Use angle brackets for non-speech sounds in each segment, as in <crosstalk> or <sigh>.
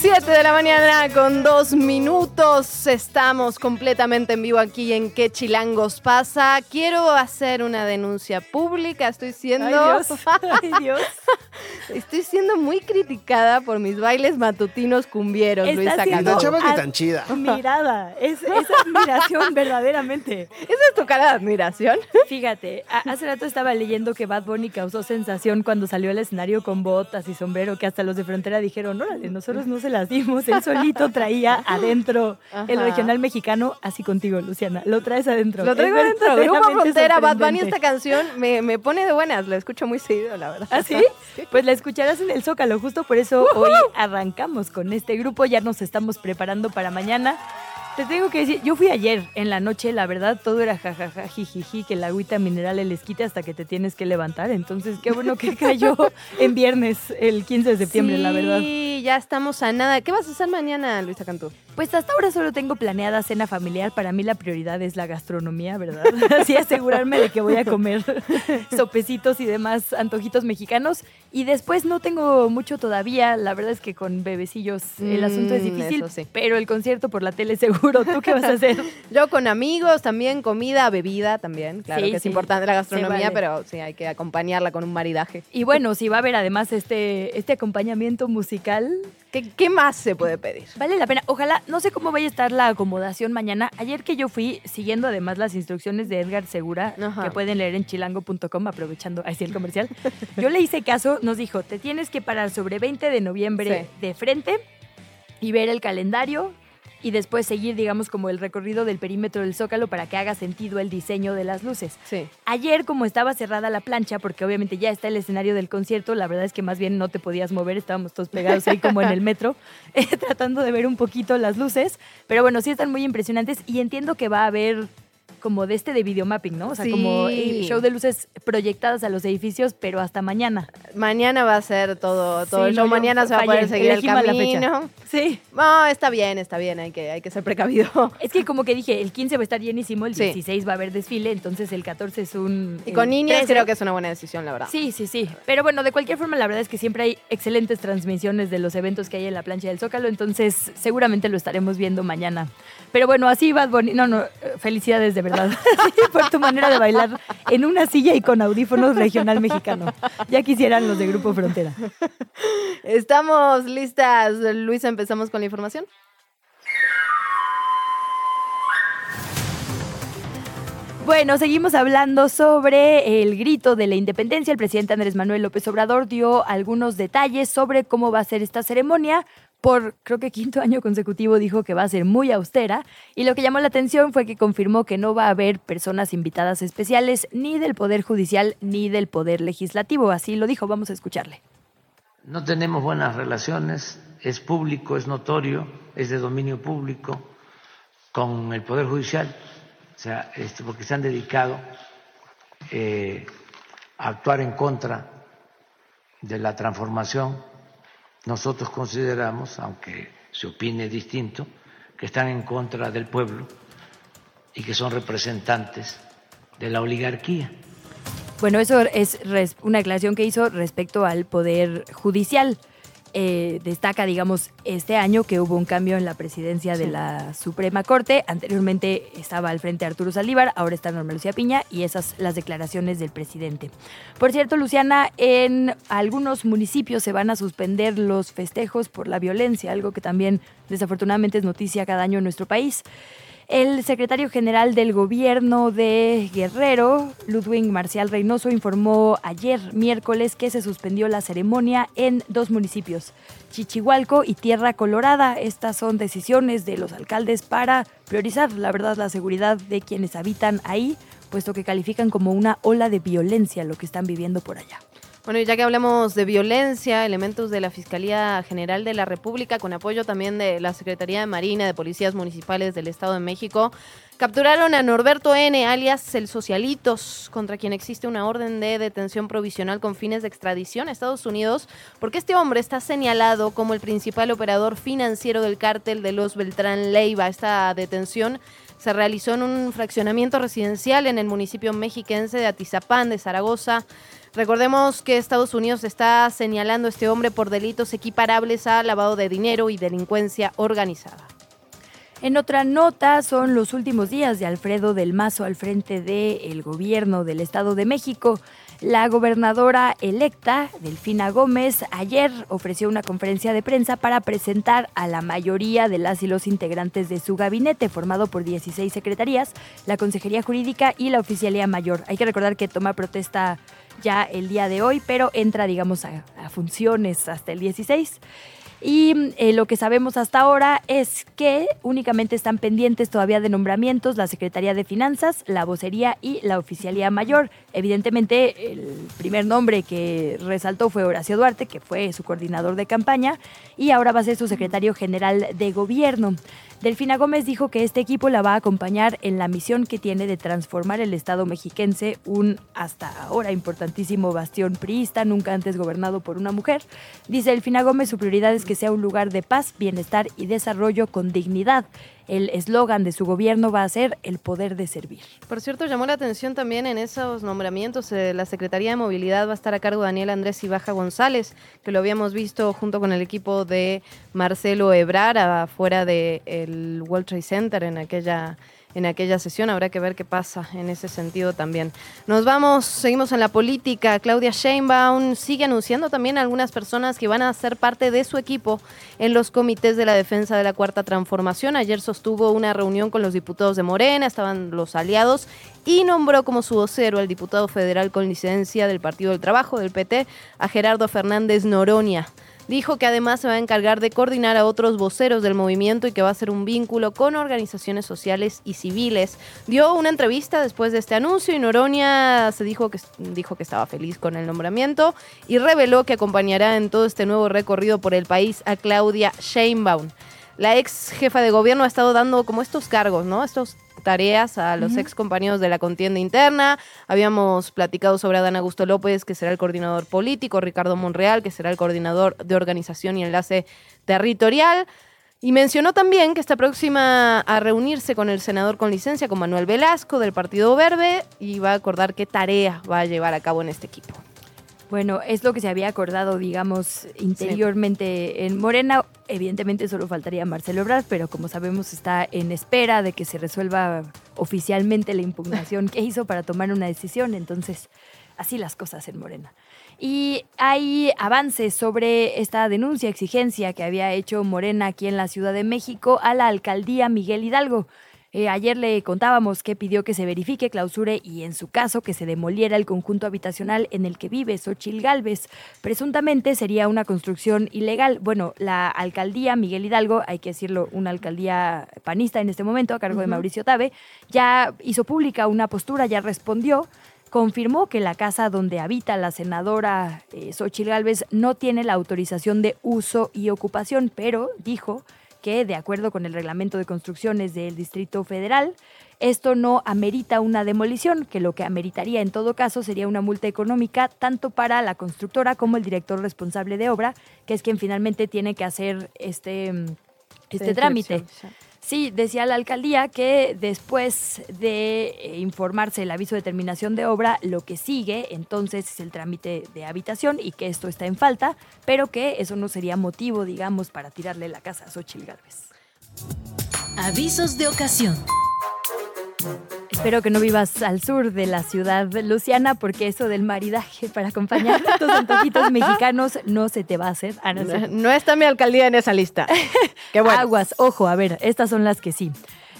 7 de la mañana con dos minutos. Estamos completamente en vivo aquí en ¿Qué chilangos pasa? Quiero hacer una denuncia pública. Estoy siendo. Ay, Dios. <laughs> Ay, Dios. Estoy siendo muy criticada por mis bailes matutinos cumbieros, Está Luisa siendo Cantú. chava que tan chida. Admirada. Es, es admiración <laughs> verdaderamente. ¿Esa es tu cara de admiración? Fíjate, hace rato estaba leyendo que Bad Bunny causó sensación cuando salió al escenario con botas y sombrero, que hasta los de frontera dijeron, órale, nosotros no se las dimos. Él solito traía adentro el Ajá. regional mexicano, así contigo, Luciana. Lo traes adentro. Lo traigo adentro. Grupo Frontera, Bad Bunny, esta canción me, me pone de buenas. La escucho muy seguido, la verdad. ¿Ah, sí? Pues la escucharás en el Zócalo. Justo por eso hoy arrancamos con este grupo. Ya nos estamos preparando para mañana. Te tengo que decir, yo fui ayer en la noche, la verdad, todo era jajaja, jijiji, que la agüita mineral el esquite hasta que te tienes que levantar. Entonces, qué bueno que cayó <laughs> en viernes, el 15 de septiembre, la verdad. Sí, ya estamos a nada. ¿Qué vas a hacer mañana, Luisa Cantú? Pues hasta ahora solo tengo planeada cena familiar. Para mí la prioridad es la gastronomía, ¿verdad? <laughs> Así asegurarme de que voy a comer <laughs> sopecitos y demás antojitos mexicanos. Y después no tengo mucho todavía. La verdad es que con bebecillos el asunto es Mm, difícil. sí. Pero el concierto por la tele seguro. ¿Tú qué vas a hacer? <laughs> Yo con amigos, también comida, bebida también. Claro Sí, que es importante la gastronomía, vale. pero sí hay que acompañarla con un maridaje. Y bueno, si va a haber además este, este acompañamiento musical, ¿Qué, qué más se puede pedir? Vale la pena. Ojalá, no sé cómo vaya a estar la acomodación mañana. Ayer que yo fui, siguiendo además las instrucciones de Edgar Segura, Ajá. que pueden leer en chilango.com, aprovechando así el comercial, yo le hice caso, nos dijo, te tienes que parar sobre 20 de noviembre de frente y ver el calendario y después seguir, digamos, como el recorrido del perímetro del Zócalo para que haga sentido el diseño de las luces. Sí. Ayer, como estaba cerrada la plancha, porque obviamente ya está el escenario del concierto, la verdad es que más bien no te podías mover, estábamos todos pegados ahí como en el metro, <laughs> eh, tratando de ver un poquito las luces. Pero bueno, sí están muy impresionantes y entiendo que va a haber como de este de videomapping, ¿no? O sea, como Sí. el show de luces proyectadas a los edificios, pero hasta mañana. Mañana va a ser todo, todo Sí, el show. no, Mañana se va a poder seguir el mal la fecha. camino. Sí. No, está bien, está bien. Hay que, hay que ser precavido. <laughs> Es que como que dije, el 15 va a estar llenísimo, el Sí. 16 va a haber desfile, entonces el 14 es un... Y con el niñas 13. creo que es una buena decisión, la verdad. Sí, sí, sí. Pero bueno, de cualquier forma, la verdad es que siempre hay excelentes transmisiones de los eventos que hay en la plancha del Zócalo, entonces seguramente lo estaremos viendo mañana. Pero bueno, así Bad Bunny. No, no, eh, felicidades de verdad por <laughs> tu manera de bailar en una silla y con audífonos regional mexicano. Ya quisieran los de Grupo Frontera. Estamos listas, Luisa. Empezamos con la información. Bueno, seguimos hablando sobre el grito de la independencia. El presidente Andrés Manuel López Obrador dio algunos detalles sobre cómo va a ser esta ceremonia. Por creo que quinto año consecutivo dijo que va a ser muy austera y lo que llamó la atención fue que confirmó que no va a haber personas invitadas especiales ni del Poder Judicial ni del Poder Legislativo. Así lo dijo, vamos a escucharle. No tenemos buenas relaciones, es público, es notorio, es de dominio público con el Poder Judicial, o sea, este, porque se han dedicado eh, a actuar en contra de la transformación. Nosotros consideramos, aunque se opine distinto, que están en contra del pueblo y que son representantes de la oligarquía. Bueno, eso es una declaración que hizo respecto al Poder Judicial. Eh, destaca, digamos, este año que hubo un cambio en la presidencia de la Suprema Corte. Anteriormente estaba al frente Arturo Saldívar, ahora está Norma Lucía Piña y esas las declaraciones del presidente. Por cierto, Luciana, en algunos municipios se van a suspender los festejos por la violencia, algo que también desafortunadamente es noticia cada año en nuestro país. El secretario general del gobierno de Guerrero, Ludwig Marcial Reynoso, informó ayer miércoles que se suspendió la ceremonia en dos municipios, Chichihualco y Tierra Colorada. Estas son decisiones de los alcaldes para priorizar, la verdad, la seguridad de quienes habitan ahí, puesto que califican como una ola de violencia lo que están viviendo por allá. Bueno, y ya que hablamos de violencia, elementos de la Fiscalía General de la República, con apoyo también de la Secretaría de Marina, de Policías Municipales del Estado de México, capturaron a Norberto N., alias El Socialitos, contra quien existe una orden de detención provisional con fines de extradición a Estados Unidos, porque este hombre está señalado como el principal operador financiero del cártel de los Beltrán Leiva. Esta detención se realizó en un fraccionamiento residencial en el municipio mexiquense de Atizapán de Zaragoza. Recordemos que Estados Unidos está señalando a este hombre por delitos equiparables a lavado de dinero y delincuencia organizada. En otra nota, son los últimos días de Alfredo del Mazo al frente del gobierno del Estado de México. La gobernadora electa, Delfina Gómez, ayer ofreció una conferencia de prensa para presentar a la mayoría de las y los integrantes de su gabinete, formado por 16 secretarías, la Consejería Jurídica y la Oficialía Mayor. Hay que recordar que toma protesta ya el día de hoy, pero entra, digamos, a, funciones hasta el 16. Y eh, lo que sabemos hasta ahora es que únicamente están pendientes todavía de nombramientos la Secretaría de Finanzas, la Vocería y la Oficialía Mayor. Evidentemente, el primer nombre que resaltó fue Horacio Duarte, que fue su coordinador de campaña, y ahora va a ser su secretario general de gobierno. Delfina Gómez dijo que este equipo la va a acompañar en la misión que tiene de transformar el Estado mexiquense, un hasta ahora importantísimo bastión priista, nunca antes gobernado por una mujer. Dice Delfina Gómez, su prioridad es que sea un lugar de paz, bienestar y desarrollo con dignidad. El eslogan de su gobierno va a ser el poder de servir. Por cierto, llamó la atención también en esos nombramientos, eh, la Secretaría de Movilidad va a estar a cargo de Daniel Andrés Ibaja González, que lo habíamos visto junto con el equipo de Marcelo Ebrar afuera del World Trade Center en aquella en aquella sesión. Habrá que ver qué pasa en ese sentido también. Nos vamos, seguimos en la política. Claudia Sheinbaum sigue anunciando también a algunas personas que van a ser parte de su equipo en los comités de la defensa de la Cuarta Transformación. Ayer sostuvo una reunión con los diputados de Morena, estaban los aliados y nombró como su vocero al diputado federal con licencia del Partido del Trabajo, del PT, a Gerardo Fernández Noronia. Dijo que además se va a encargar de coordinar a otros voceros del movimiento y que va a ser un vínculo con organizaciones sociales y civiles. Dio una entrevista después de este anuncio y Noronia se dijo que, dijo que estaba feliz con el nombramiento y reveló que acompañará en todo este nuevo recorrido por el país a Claudia Sheinbaum. La ex jefa de gobierno ha estado dando como estos cargos, ¿no? Estos tareas a los ex compañeros de la contienda interna. Habíamos platicado sobre Adán Augusto López, que será el coordinador político, Ricardo Monreal, que será el coordinador de organización y enlace territorial. Y mencionó también que está próxima a reunirse con el senador con licencia, con Manuel Velasco del Partido Verde, y va a acordar qué tarea va a llevar a cabo en este equipo. Bueno, es lo que se había acordado, digamos, interiormente en Morena. Evidentemente solo faltaría Marcelo Ebrard, pero como sabemos está en espera de que se resuelva oficialmente la impugnación que hizo para tomar una decisión. Entonces, así las cosas en Morena. Y hay avances sobre esta denuncia, exigencia que había hecho Morena aquí en la Ciudad de México a la alcaldía Miguel Hidalgo. Eh, ayer le contábamos que pidió que se verifique, clausure y en su caso que se demoliera el conjunto habitacional en el que vive Xochil Galvez. Presuntamente sería una construcción ilegal. Bueno, la alcaldía Miguel Hidalgo, hay que decirlo, una alcaldía panista en este momento a cargo de Mauricio Tabe, ya hizo pública una postura, ya respondió confirmó que la casa donde habita la senadora eh, Xochil Gálvez no tiene la autorización de uso y ocupación, pero dijo que, de acuerdo con el reglamento de construcciones del Distrito Federal, esto no amerita una demolición, que lo que ameritaría en todo caso sería una multa económica tanto para la constructora como el director responsable de obra, que es quien finalmente tiene que hacer este, este trámite. Sí, decía la alcaldía que después de eh, informarse el aviso de terminación de obra, lo que sigue entonces es el trámite de habitación y que esto está en falta, pero que eso no sería motivo, digamos, para tirarle la casa a Xochitl Gálvez. Avisos de ocasión. Espero que no vivas al sur de la ciudad, Luciana, porque eso del maridaje para acompañar a tus antojitos <laughs> mexicanos no se te va a hacer. Ah, no, está mi alcaldía en esa lista. <laughs> Qué bueno. Aguas, ojo, a ver, estas son las que sí.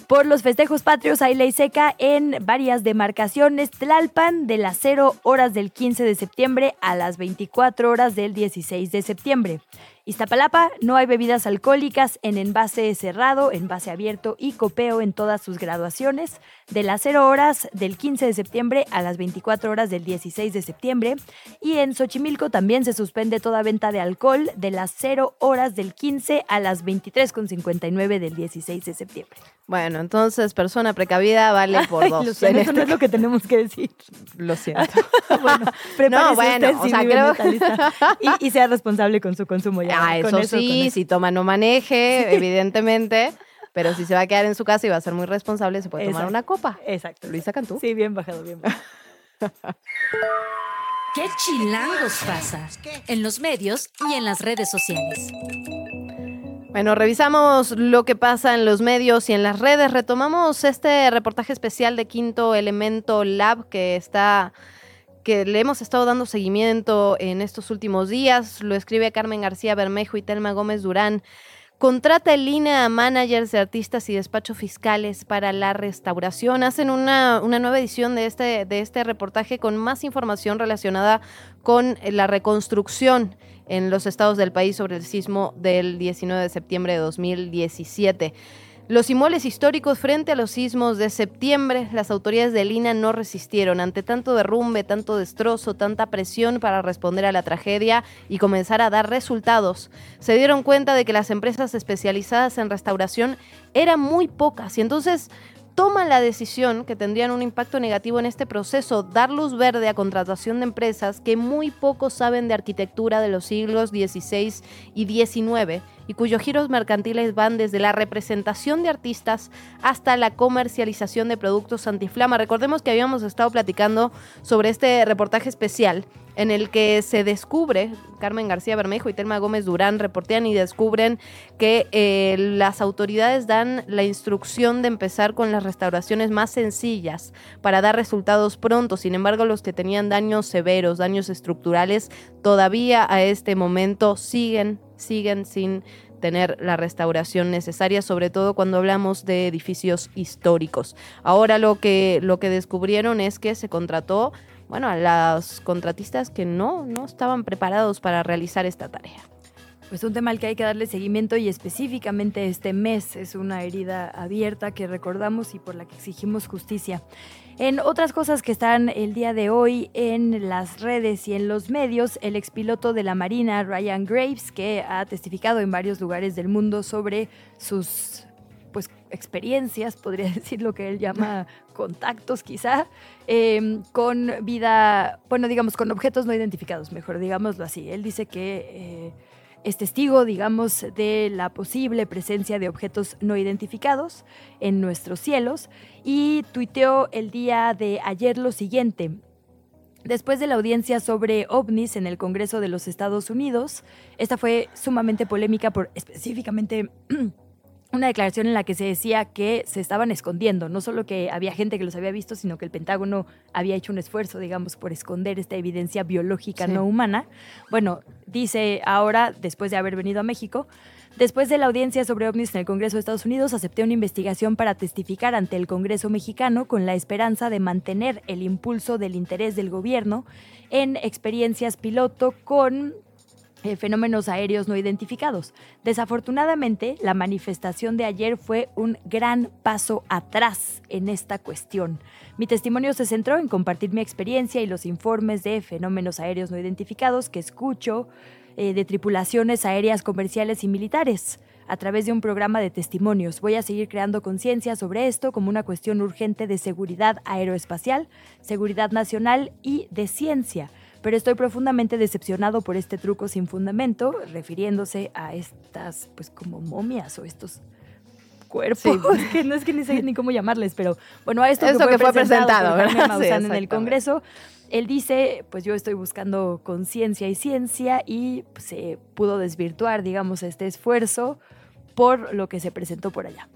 Por los festejos patrios hay ley seca en varias demarcaciones. Tlalpan de las 0 horas del 15 de septiembre a las 24 horas del 16 de septiembre. Iztapalapa, no hay bebidas alcohólicas en envase cerrado, envase abierto y copeo en todas sus graduaciones, de las 0 horas del 15 de septiembre a las 24 horas del 16 de septiembre. Y en Xochimilco también se suspende toda venta de alcohol de las 0 horas del 15 a las 23.59 del 16 de septiembre. Bueno, entonces, persona precavida vale <laughs> por dos. Lo siento, En <laughs> eso no es lo que tenemos que decir. Lo siento. <laughs> bueno, prepárese bueno, usted o si sea, creo- y, y sea responsable con su consumo ya. Ah, con eso sí, eso. si toma no maneje, evidentemente. Pero si se va a quedar en su casa y va a ser muy responsable, se puede tomar una copa. Exacto. Luisa Cantú. Sí, bien bajado, bien bajado. <laughs> ¿Qué chilangos pasa? En los medios y en las redes sociales. Bueno, revisamos lo que pasa en los medios y en las redes. Retomamos este reportaje especial de Quinto Elemento Lab que está que le hemos estado dando seguimiento en estos últimos días. Lo escribe Carmen García Bermejo y Telma Gómez Durán. Contrata el INE a managers de artistas y despacho fiscales para la restauración. Hacen una, una nueva edición de este, de este reportaje con más información relacionada con la reconstrucción en los estados del país sobre el sismo del 19 de septiembre de 2017. Los inmuebles históricos frente a los sismos de septiembre, las autoridades de Lina no resistieron ante tanto derrumbe, tanto destrozo, tanta presión para responder a la tragedia y comenzar a dar resultados. Se dieron cuenta de que las empresas especializadas en restauración eran muy pocas y entonces toman la decisión que tendrían un impacto negativo en este proceso, dar luz verde a contratación de empresas que muy poco saben de arquitectura de los siglos XVI y XIX y cuyos giros mercantiles van desde la representación de artistas hasta la comercialización de productos antiflama. Recordemos que habíamos estado platicando sobre este reportaje especial en el que se descubre, Carmen García Bermejo y Telma Gómez Durán reportean y descubren que eh, las autoridades dan la instrucción de empezar con las restauraciones más sencillas para dar resultados pronto. Sin embargo, los que tenían daños severos, daños estructurales, todavía a este momento siguen, siguen sin tener la restauración necesaria, sobre todo cuando hablamos de edificios históricos. Ahora lo que, lo que descubrieron es que se contrató bueno, a los contratistas que no, no estaban preparados para realizar esta tarea. Pues un tema al que hay que darle seguimiento y específicamente este mes es una herida abierta que recordamos y por la que exigimos justicia. En otras cosas que están el día de hoy en las redes y en los medios, el expiloto de la Marina, Ryan Graves, que ha testificado en varios lugares del mundo sobre sus pues experiencias, podría <laughs> decir lo que él llama contactos quizá, eh, con vida, bueno, digamos, con objetos no identificados, mejor digámoslo así. Él dice que eh, es testigo, digamos, de la posible presencia de objetos no identificados en nuestros cielos y tuiteó el día de ayer lo siguiente. Después de la audiencia sobre ovnis en el Congreso de los Estados Unidos, esta fue sumamente polémica por específicamente <clears throat> una declaración en la que se decía que se estaban escondiendo, no solo que había gente que los había visto, sino que el Pentágono había hecho un esfuerzo, digamos, por esconder esta evidencia biológica Sí. no humana. Bueno, dice ahora, después de haber venido a México, después de la audiencia sobre ovnis en el Congreso de Estados Unidos, acepté una investigación para testificar ante el Congreso mexicano con la esperanza de mantener el impulso del interés del gobierno en experiencias piloto con eh, fenómenos aéreos no identificados. Desafortunadamente, la manifestación de ayer fue un gran paso atrás en esta cuestión. Mi testimonio se centró en compartir mi experiencia y los informes de fenómenos aéreos no identificados que escucho eh, de tripulaciones aéreas comerciales y militares. A través de un programa de testimonios voy a seguir creando conciencia sobre esto como una cuestión urgente de seguridad aeroespacial, seguridad nacional y de ciencia pero estoy profundamente decepcionado por este truco sin fundamento, refiriéndose a estas, pues como momias o estos cuerpos, <laughs> que no es que ni sé ni cómo llamarles, pero bueno, a esto, Esto que fue presentado, por Jaime ¿verdad? <laughs> Sí, en el. Congreso. Él dice, pues yo estoy buscando conciencia y ciencia y se pudo desvirtuar, digamos, este esfuerzo por lo que se presentó por allá.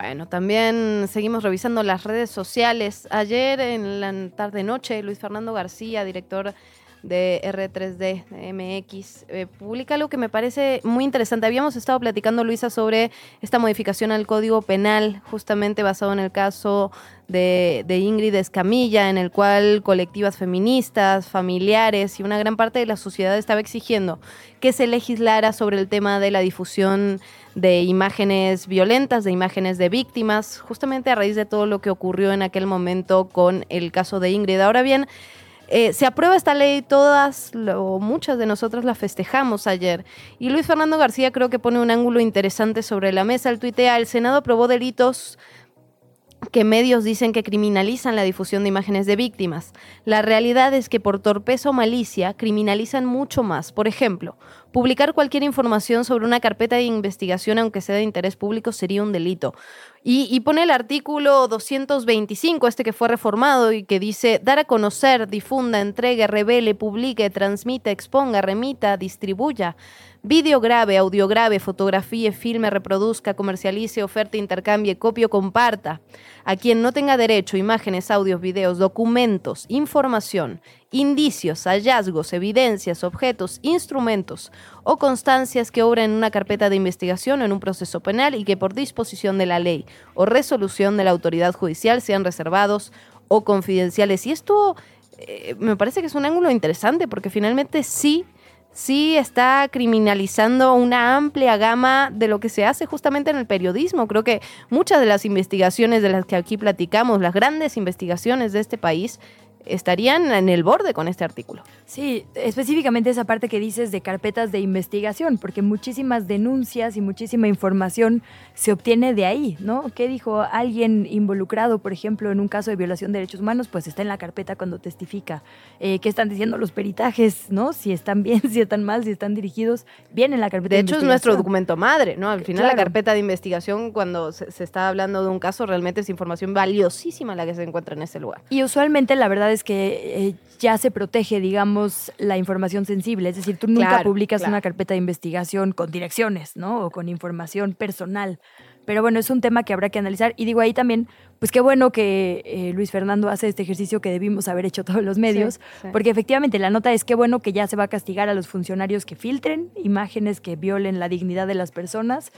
Bueno, también seguimos revisando las redes sociales. Ayer en la tarde-noche, Luis Fernando García, director de R3D MX, eh, publica algo que me parece muy interesante. Habíamos estado platicando, Luisa, sobre esta modificación al Código Penal, justamente basado en el caso de, de, Ingrid Escamilla, en el cual colectivas feministas, familiares y una gran parte de la sociedad estaba exigiendo que se legislara sobre el tema de la difusión de imágenes violentas, de imágenes de víctimas, justamente a raíz de todo lo que ocurrió en aquel momento con el caso de Ingrid. Ahora bien, eh, se aprueba esta ley, todas o muchas de nosotras la festejamos ayer. Y Luis Fernando García creo que pone un ángulo interesante sobre la mesa. El tuitea, el Senado aprobó delitos que medios dicen que criminalizan la difusión de imágenes de víctimas. La realidad es que por torpeza o malicia criminalizan mucho más. Por ejemplo, publicar cualquier información sobre una carpeta de investigación, aunque sea de interés público, sería un delito. Y, pone el artículo 225, este que fue reformado y que dice dar a conocer, difunda, entregue, revele, publique, transmita, exponga, remita, distribuya Video grave, audio grave, fotografíe, filme, reproduzca, comercialice, oferte, intercambie, copio, comparta. A quien no tenga derecho, imágenes, audios, videos, documentos, información, indicios, hallazgos, evidencias, objetos, instrumentos o constancias que obran en una carpeta de investigación o en un proceso penal y que por disposición de la ley o resolución de la autoridad judicial sean reservados o confidenciales. Y esto eh, me parece que es un ángulo interesante porque finalmente sí sí está criminalizando una amplia gama de lo que se hace justamente en el periodismo. Creo que muchas de las investigaciones de las que aquí platicamos, las grandes investigaciones de este país, estarían en el borde con este artículo. Sí, específicamente esa parte que dices de carpetas de investigación, porque muchísimas denuncias y muchísima información se obtiene de ahí, ¿no? ¿Qué dijo alguien involucrado, por ejemplo, en un caso de violación de derechos humanos? Pues está en la carpeta cuando testifica. Eh, ¿Qué están diciendo los peritajes, ¿no? Si están bien, <laughs> si están mal, si están dirigidos, bien en la carpeta de, de hecho, es nuestro documento madre, ¿no? Al final la carpeta de investigación, cuando se, se está hablando de un caso, realmente es información valiosísima la que se encuentra en ese lugar. Y usualmente la verdad es que eh, ya se protege, digamos, la información sensible. Es decir, tú nunca publicas una carpeta de investigación con direcciones, ¿no? O con información personal. Pero bueno, es un tema que habrá que analizar. Y digo ahí también, pues qué bueno que eh, Luis Fernando hace este ejercicio que debimos haber hecho todos los medios, porque efectivamente la nota es qué bueno que ya se va a castigar a los funcionarios que filtren imágenes que violen la dignidad de las personas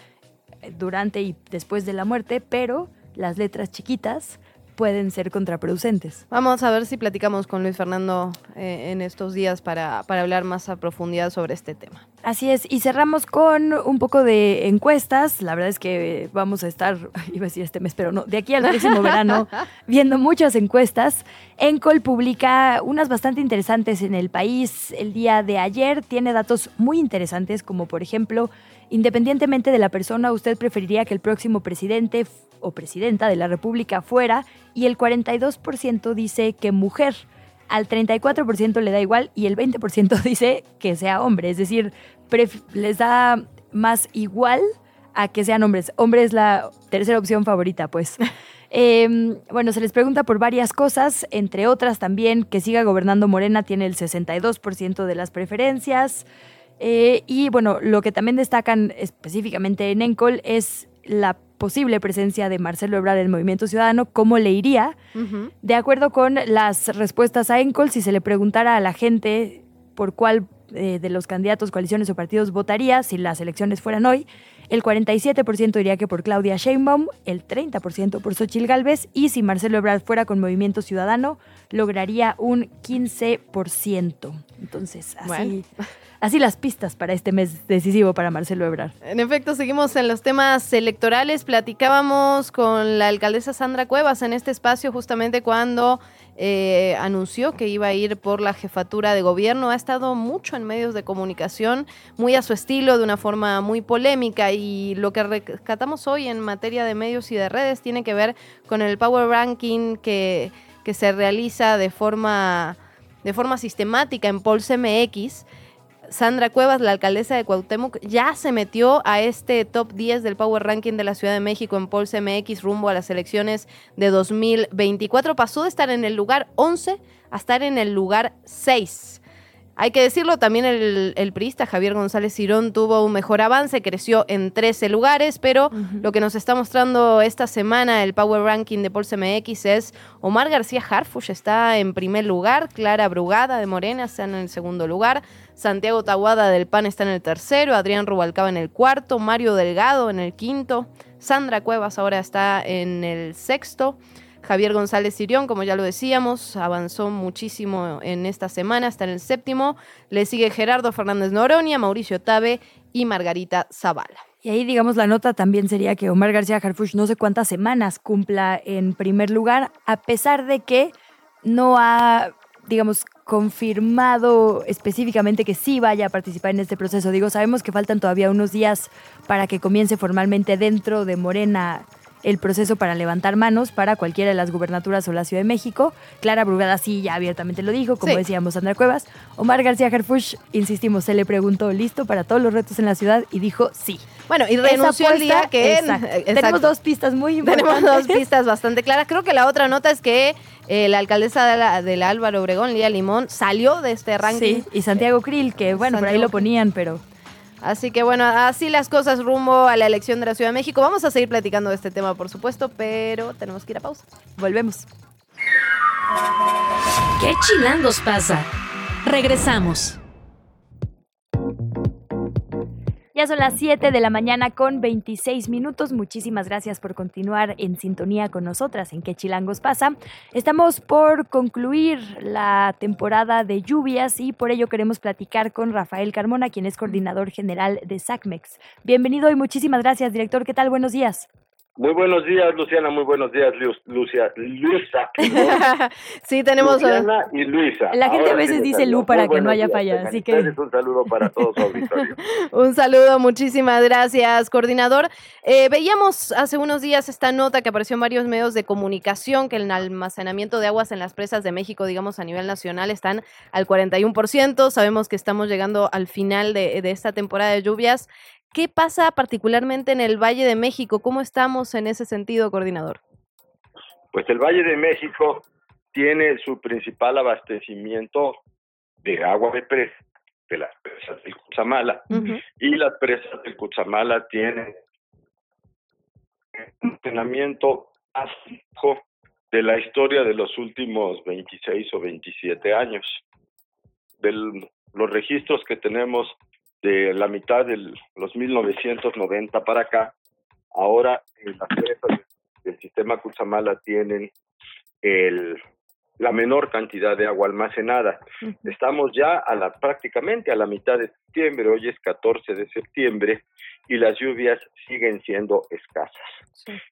eh, durante y después de la muerte, pero las letras chiquitas pueden ser contraproducentes. Vamos a ver si platicamos con Luis Fernando eh, en estos días para, para, hablar más a profundidad sobre este tema. Así es, y cerramos con un poco de encuestas. La verdad es que vamos a estar, <laughs> iba a decir este mes, pero no, de aquí al próximo <laughs> verano, viendo muchas encuestas. Encol publica unas bastante interesantes en el país. El día de ayer tiene datos muy interesantes, como por ejemplo, independientemente de la persona, usted preferiría que el próximo presidente o presidenta de la República fuera y el 42% dice que mujer. Al 34% le da igual y el 20% <laughs> dice que sea hombre. Es decir, les da más igual a que sean hombres. Hombre es la tercera opción favorita, pues. <laughs> Em, bueno, se les pregunta por varias cosas, entre otras también que siga gobernando Morena tiene el 62% de las preferencias. Eh, y bueno, lo que también destacan específicamente en Encol es la posible presencia de Marcelo Ebrard en el Movimiento Ciudadano, ¿cómo le iría? De acuerdo con las respuestas a Encol, si se le preguntara a la gente por cuál eh, de los candidatos, coaliciones o partidos votaría si las elecciones fueran hoy, el 47% diría que por Claudia Sheinbaum, el 30% por Xochil Gálvez y si Marcelo Ebrard fuera con Movimiento Ciudadano, lograría un 15%. Entonces, así así las pistas para este mes decisivo para Marcelo Ebrard. En efecto, seguimos en los temas electorales. Platicábamos con la alcaldesa Sandra Cuevas en este espacio justamente cuando eh, anunció que iba a ir por la jefatura de gobierno. Ha estado mucho en medios de comunicación, muy a su estilo, de una forma muy polémica. Y lo que rescatamos hoy en materia de medios y de redes tiene que ver con el Power Ranking que, se realiza de forma, de forma sistemática en Pulse MX Sandra Cuevas, la alcaldesa de Cuauhtémoc, ya se metió a este top 10 del Power Ranking de la Ciudad de México en Pulse MX rumbo a las elecciones de 2024. Pasó de estar en el lugar 11 a estar en el lugar 6. Hay que decirlo, también el, el priista Javier González Cirón tuvo un mejor avance, creció en 13 lugares, pero lo que nos está mostrando esta semana el Power Ranking de Pulse MX es Omar García Harfush está en primer lugar, Clara Brugada de Morena está en el segundo lugar, Santiago Taguada del PAN está en el tercero, Adrián Rubalcaba en el cuarto, Mario Delgado en el quinto, Sandra Cuevas ahora está en el sexto. Javier González Sirión, como ya lo decíamos, avanzó muchísimo en esta semana, está en el séptimo. Le sigue Gerardo Fernández Noronia, Mauricio Tabe y Margarita Zavala. Y ahí, digamos, la nota también sería que Omar García Harfuch no sé cuántas semanas cumpla en primer lugar, a pesar de que no ha, digamos, confirmado específicamente que sí vaya a participar en este proceso. Digo, sabemos que faltan todavía unos días para que comience formalmente dentro de Morena el proceso para levantar manos para cualquiera de las gubernaturas o la Ciudad de México. Clara Brugada sí ya abiertamente lo dijo, como decíamos Sandra Cuevas. Omar García Harfush, insistimos, se le preguntó, ¿listo para todos los retos en la ciudad? Y dijo sí. Bueno, y renunció el día que... Tenemos dos pistas muy importantes. <laughs> Tenemos dos pistas bastante claras. Creo que la otra nota es que eh, la alcaldesa de la, Álvaro Obregón, Lía Limón, salió de este ranking. Sí, y Santiago Krill, que bueno, por ahí lo ponían, pero... Así que bueno, así las cosas rumbo a la elección de la Ciudad de México. Vamos a seguir platicando de este tema, por supuesto, pero tenemos que ir a pausa. Volvemos. ¿Qué chilangos pasa? Regresamos. Ya son las 7 de la mañana con 26 minutos. Muchísimas gracias por continuar en sintonía con nosotras en qué chilangos pasa. Estamos por concluir la temporada de lluvias y por ello queremos platicar con Rafael Carmona, quien es coordinador general de SACMEX. Bienvenido y muchísimas gracias, director. ¿Qué tal? Buenos días. Muy buenos días, Luciana. Muy buenos días, Lucia. Luisa. <laughs> sí, tenemos. Luciana y Luisa. La gente a veces dice Lu para que no haya falla. Así que. Un saludo para todos su auditorio. <laughs> un saludo, muchísimas gracias, coordinador. Eh, veíamos hace unos días esta nota que apareció en varios medios de comunicación que el almacenamiento de aguas en las presas de México, digamos a nivel nacional, están al 41%. Sabemos que estamos llegando al final de, de esta temporada de lluvias. ¿Qué pasa particularmente en el Valle de México? ¿Cómo estamos en ese sentido, coordinador? Pues el Valle de México tiene su principal abastecimiento de agua de presa, de las presas del Cutzamala. Y las presas del Cutzamala tienen un funcionamiento básico de la historia de los últimos 26 o 27 años. De los registros que tenemos de la mitad de los 1990 para acá, ahora en las presas del sistema Cutzamala tienen el, la menor cantidad de agua almacenada. Estamos ya a la, prácticamente a la mitad de septiembre, hoy es 14 de septiembre, y las lluvias siguen siendo escasas.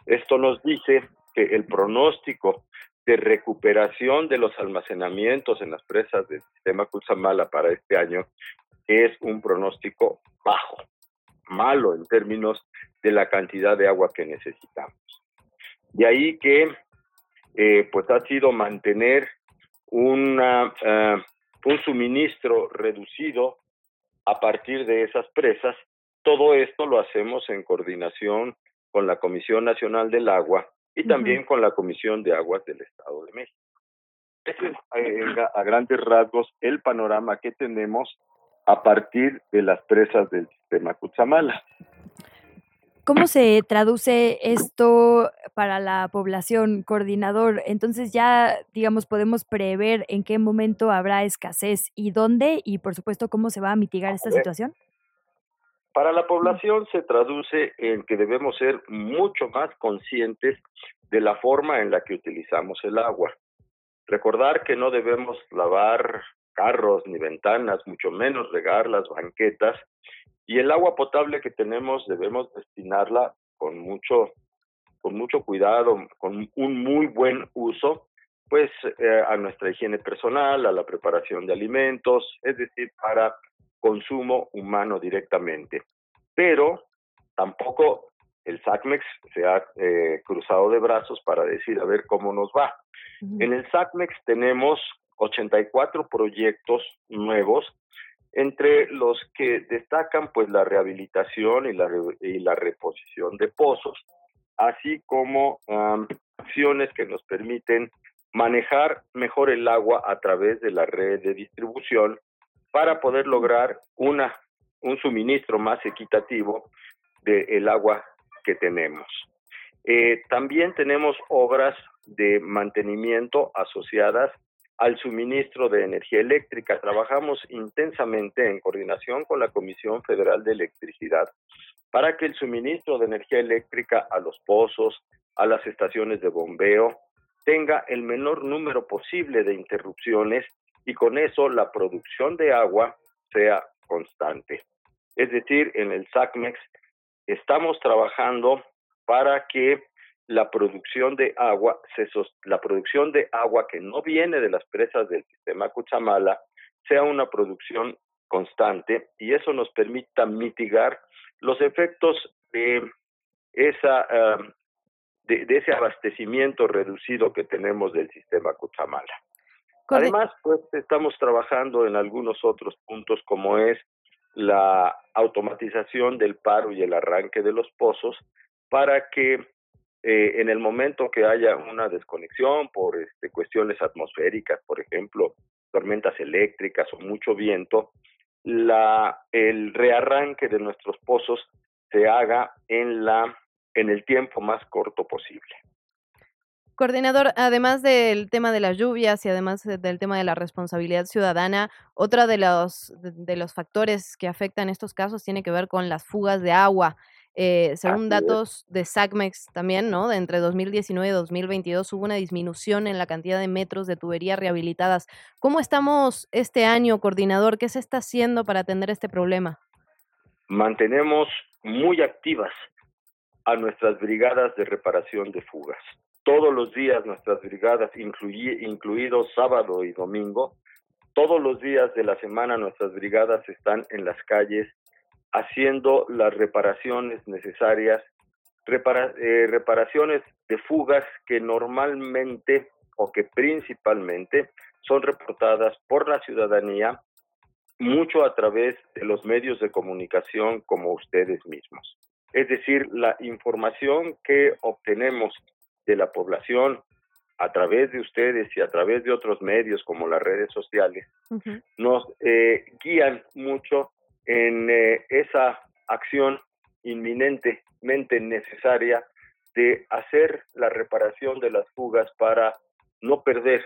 Esto nos dice que el pronóstico de recuperación de los almacenamientos en las presas del sistema Cutzamala para este año es un pronóstico bajo, malo en términos de la cantidad de agua que necesitamos. De ahí que eh, pues ha sido mantener una, eh, un suministro reducido a partir de esas presas. Todo esto lo hacemos en coordinación con la Comisión Nacional del Agua y también con la Comisión de Aguas del Estado de México. Ese es eh, a grandes rasgos el panorama que tenemos a partir de las presas del sistema Cutzamala. ¿Cómo se traduce esto para la población, coordinador? Entonces ya, digamos, podemos prever en qué momento habrá escasez y dónde y, por supuesto, cómo se va a mitigar esta situación. Para la población se traduce en que debemos ser mucho más conscientes de la forma en la que utilizamos el agua. Recordar que no debemos lavar carros ni ventanas, mucho menos regar las banquetas. Y el agua potable que tenemos debemos destinarla con mucho, con mucho cuidado, con un muy buen uso, pues eh, a nuestra higiene personal, a la preparación de alimentos, es decir, para consumo humano directamente. Pero tampoco el SACMEX se ha eh, cruzado de brazos para decir a ver cómo nos va. En el SACMEX tenemos 84 proyectos nuevos, entre los que destacan pues la rehabilitación y la, reposición de pozos, así como acciones que nos permiten manejar mejor el agua a través de la red de distribución para poder lograr una, un suministro más equitativo del agua que tenemos. Eh, también tenemos obras de mantenimiento asociadas al suministro de energía eléctrica. Trabajamos intensamente en coordinación con la Comisión Federal de Electricidad para que el suministro de energía eléctrica a los pozos, a las estaciones de bombeo, tenga el menor número posible de interrupciones y con eso la producción de agua sea constante. Es decir, en el SACMEX estamos trabajando para que la producción de agua, se la producción de agua que no viene de las presas del sistema Cuchamala sea una producción constante y eso nos permita mitigar los efectos de esa de, ese abastecimiento reducido que tenemos del sistema Cuchamala. Además, pues estamos trabajando en algunos otros puntos como es la automatización del paro y el arranque de los pozos para que eh, en el momento que haya una desconexión por este, cuestiones atmosféricas, por ejemplo, tormentas eléctricas o mucho viento, la, el rearranque de nuestros pozos se haga en, la, en el tiempo más corto posible. Coordinador, además del tema de las lluvias y además del tema de la responsabilidad ciudadana, otra de los, de los factores que afectan estos casos tiene que ver con las fugas de agua. Eh, según datos de SACMEX también, ¿no? De entre 2019 y 2022 hubo una disminución en la cantidad de metros de tuberías rehabilitadas. ¿Cómo estamos este año, coordinador? ¿Qué se está haciendo para atender este problema? Mantenemos muy activas a nuestras brigadas de reparación de fugas. Todos los días nuestras brigadas, incluidos sábado y domingo, todos los días de la semana nuestras brigadas están en las calles haciendo las reparaciones necesarias, eh, reparaciones de fugas que normalmente o que principalmente son reportadas por la ciudadanía mucho a través de los medios de comunicación como ustedes mismos. Es decir, la información que obtenemos de la población a través de ustedes y a través de otros medios como las redes sociales, nos eh, guían mucho en eh, esa acción inminentemente necesaria de hacer la reparación de las fugas para no perder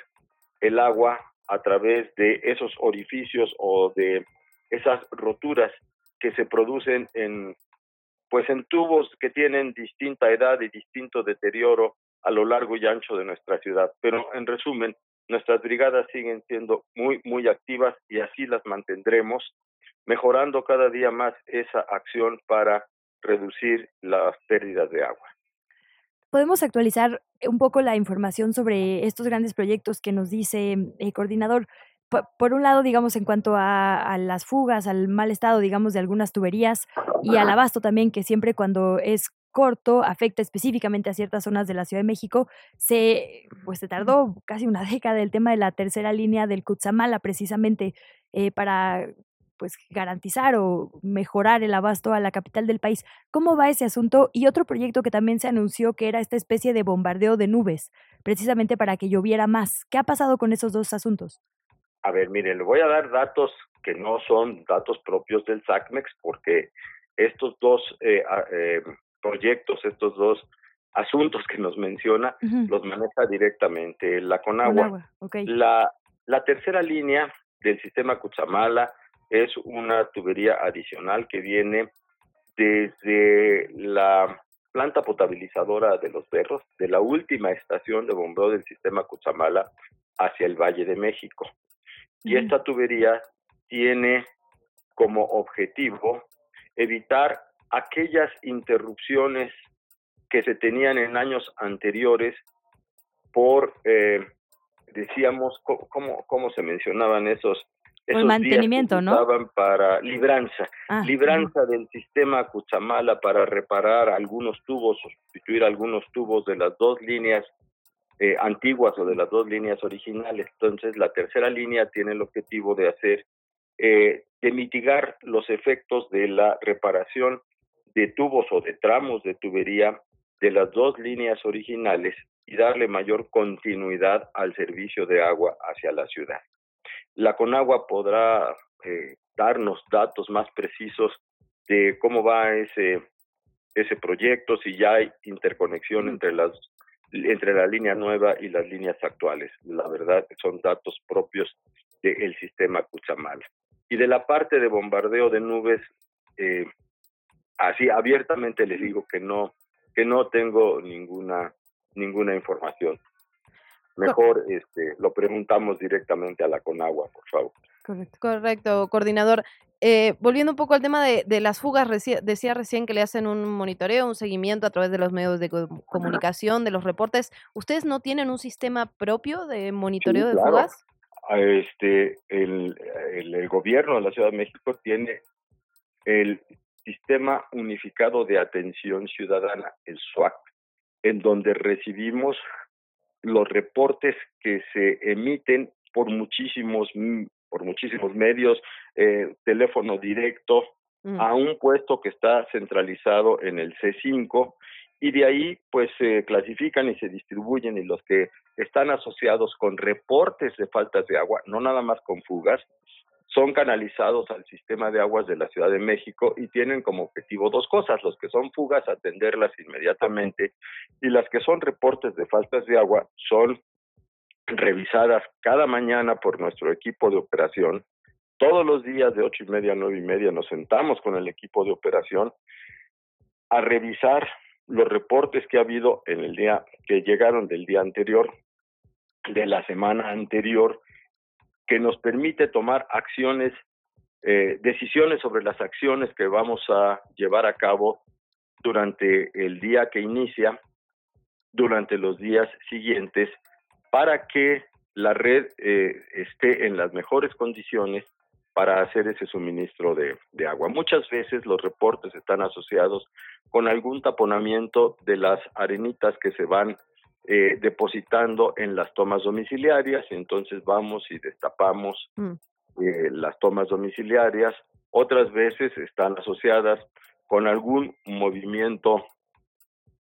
el agua a través de esos orificios o de esas roturas que se producen en pues en tubos que tienen distinta edad y distinto deterioro a lo largo y ancho de nuestra ciudad. Pero en resumen, nuestras brigadas siguen siendo muy muy activas y así las mantendremos mejorando cada día más esa acción para reducir las pérdidas de agua. ¿Podemos actualizar un poco la información sobre estos grandes proyectos que nos dice el eh, coordinador? Por, un lado, digamos, en cuanto a, las fugas, al mal estado, digamos, de algunas tuberías y al abasto también, que siempre cuando es corto afecta específicamente a ciertas zonas de la Ciudad de México, se, pues se tardó casi una <laughs> década el tema de la tercera línea del Cutzamala precisamente eh, para pues garantizar o mejorar el abasto a la capital del país. ¿Cómo va ese asunto? Y otro proyecto que también se anunció que era esta especie de bombardeo de nubes, precisamente para que lloviera más. ¿Qué ha pasado con esos dos asuntos? A ver, mire, le voy a dar datos que no son datos propios del SACMEX, porque estos dos eh, eh, proyectos, estos dos asuntos que nos menciona, los maneja directamente la Conagua. la, la tercera línea del sistema Cuchamala es una tubería adicional que viene desde la planta potabilizadora de los Berros, de la última estación de bombeo del sistema Cuchamala hacia el Valle de México. Y esta tubería tiene como objetivo evitar aquellas interrupciones que se tenían en años anteriores por, eh, decíamos, ¿cómo, ¿cómo se mencionaban esos el mantenimiento, ¿no? para libranza, ah, libranza del sistema Cuchamala para reparar algunos tubos, sustituir algunos tubos de las dos líneas eh, antiguas o de las dos líneas originales. Entonces, la tercera línea tiene el objetivo de hacer, eh, de mitigar los efectos de la reparación de tubos o de tramos de tubería de las dos líneas originales y darle mayor continuidad al servicio de agua hacia la ciudad. La Conagua podrá eh, darnos datos más precisos de cómo va ese ese proyecto, si ya hay interconexión entre las entre la línea nueva y las líneas actuales. La verdad son datos propios del sistema Cuchamal. Y de la parte de bombardeo de nubes, eh, así abiertamente les digo que no que no tengo ninguna ninguna información. Mejor este, lo preguntamos directamente a la Conagua, por favor. Correcto, correcto coordinador. Eh, volviendo un poco al tema de, de las fugas, decía recién que le hacen un monitoreo, un seguimiento a través de los medios de comunicación, de los reportes. ¿Ustedes no tienen un sistema propio de monitoreo de fugas? Ah, este, el, el, gobierno de la Ciudad de México tiene el Sistema Unificado de Atención Ciudadana, el SWAC, en donde recibimos los reportes que se emiten por muchísimos por muchísimos medios, eh, teléfono directo, mm. a un puesto que está centralizado en el C5 y de ahí pues se clasifican y se distribuyen y los que están asociados con reportes de faltas de agua, no nada más con fugas, son canalizados al sistema de aguas de la Ciudad de México y tienen como objetivo dos cosas, los que son fugas, atenderlas inmediatamente, y las que son reportes de faltas de agua son revisadas cada mañana por nuestro equipo de operación. Todos los días de ocho y media a nueve y media nos sentamos con el equipo de operación a revisar los reportes que ha habido en el día que llegaron del día anterior, de la semana anterior que nos permite tomar acciones, eh, decisiones sobre las acciones que vamos a llevar a cabo durante el día que inicia, durante los días siguientes, para que la red eh, esté en las mejores condiciones para hacer ese suministro de, de, agua. Muchas veces los reportes están asociados con algún taponamiento de las arenitas que se van eh, depositando en las tomas domiciliarias, entonces vamos y destapamos mm. eh, las tomas domiciliarias. Otras veces están asociadas con algún movimiento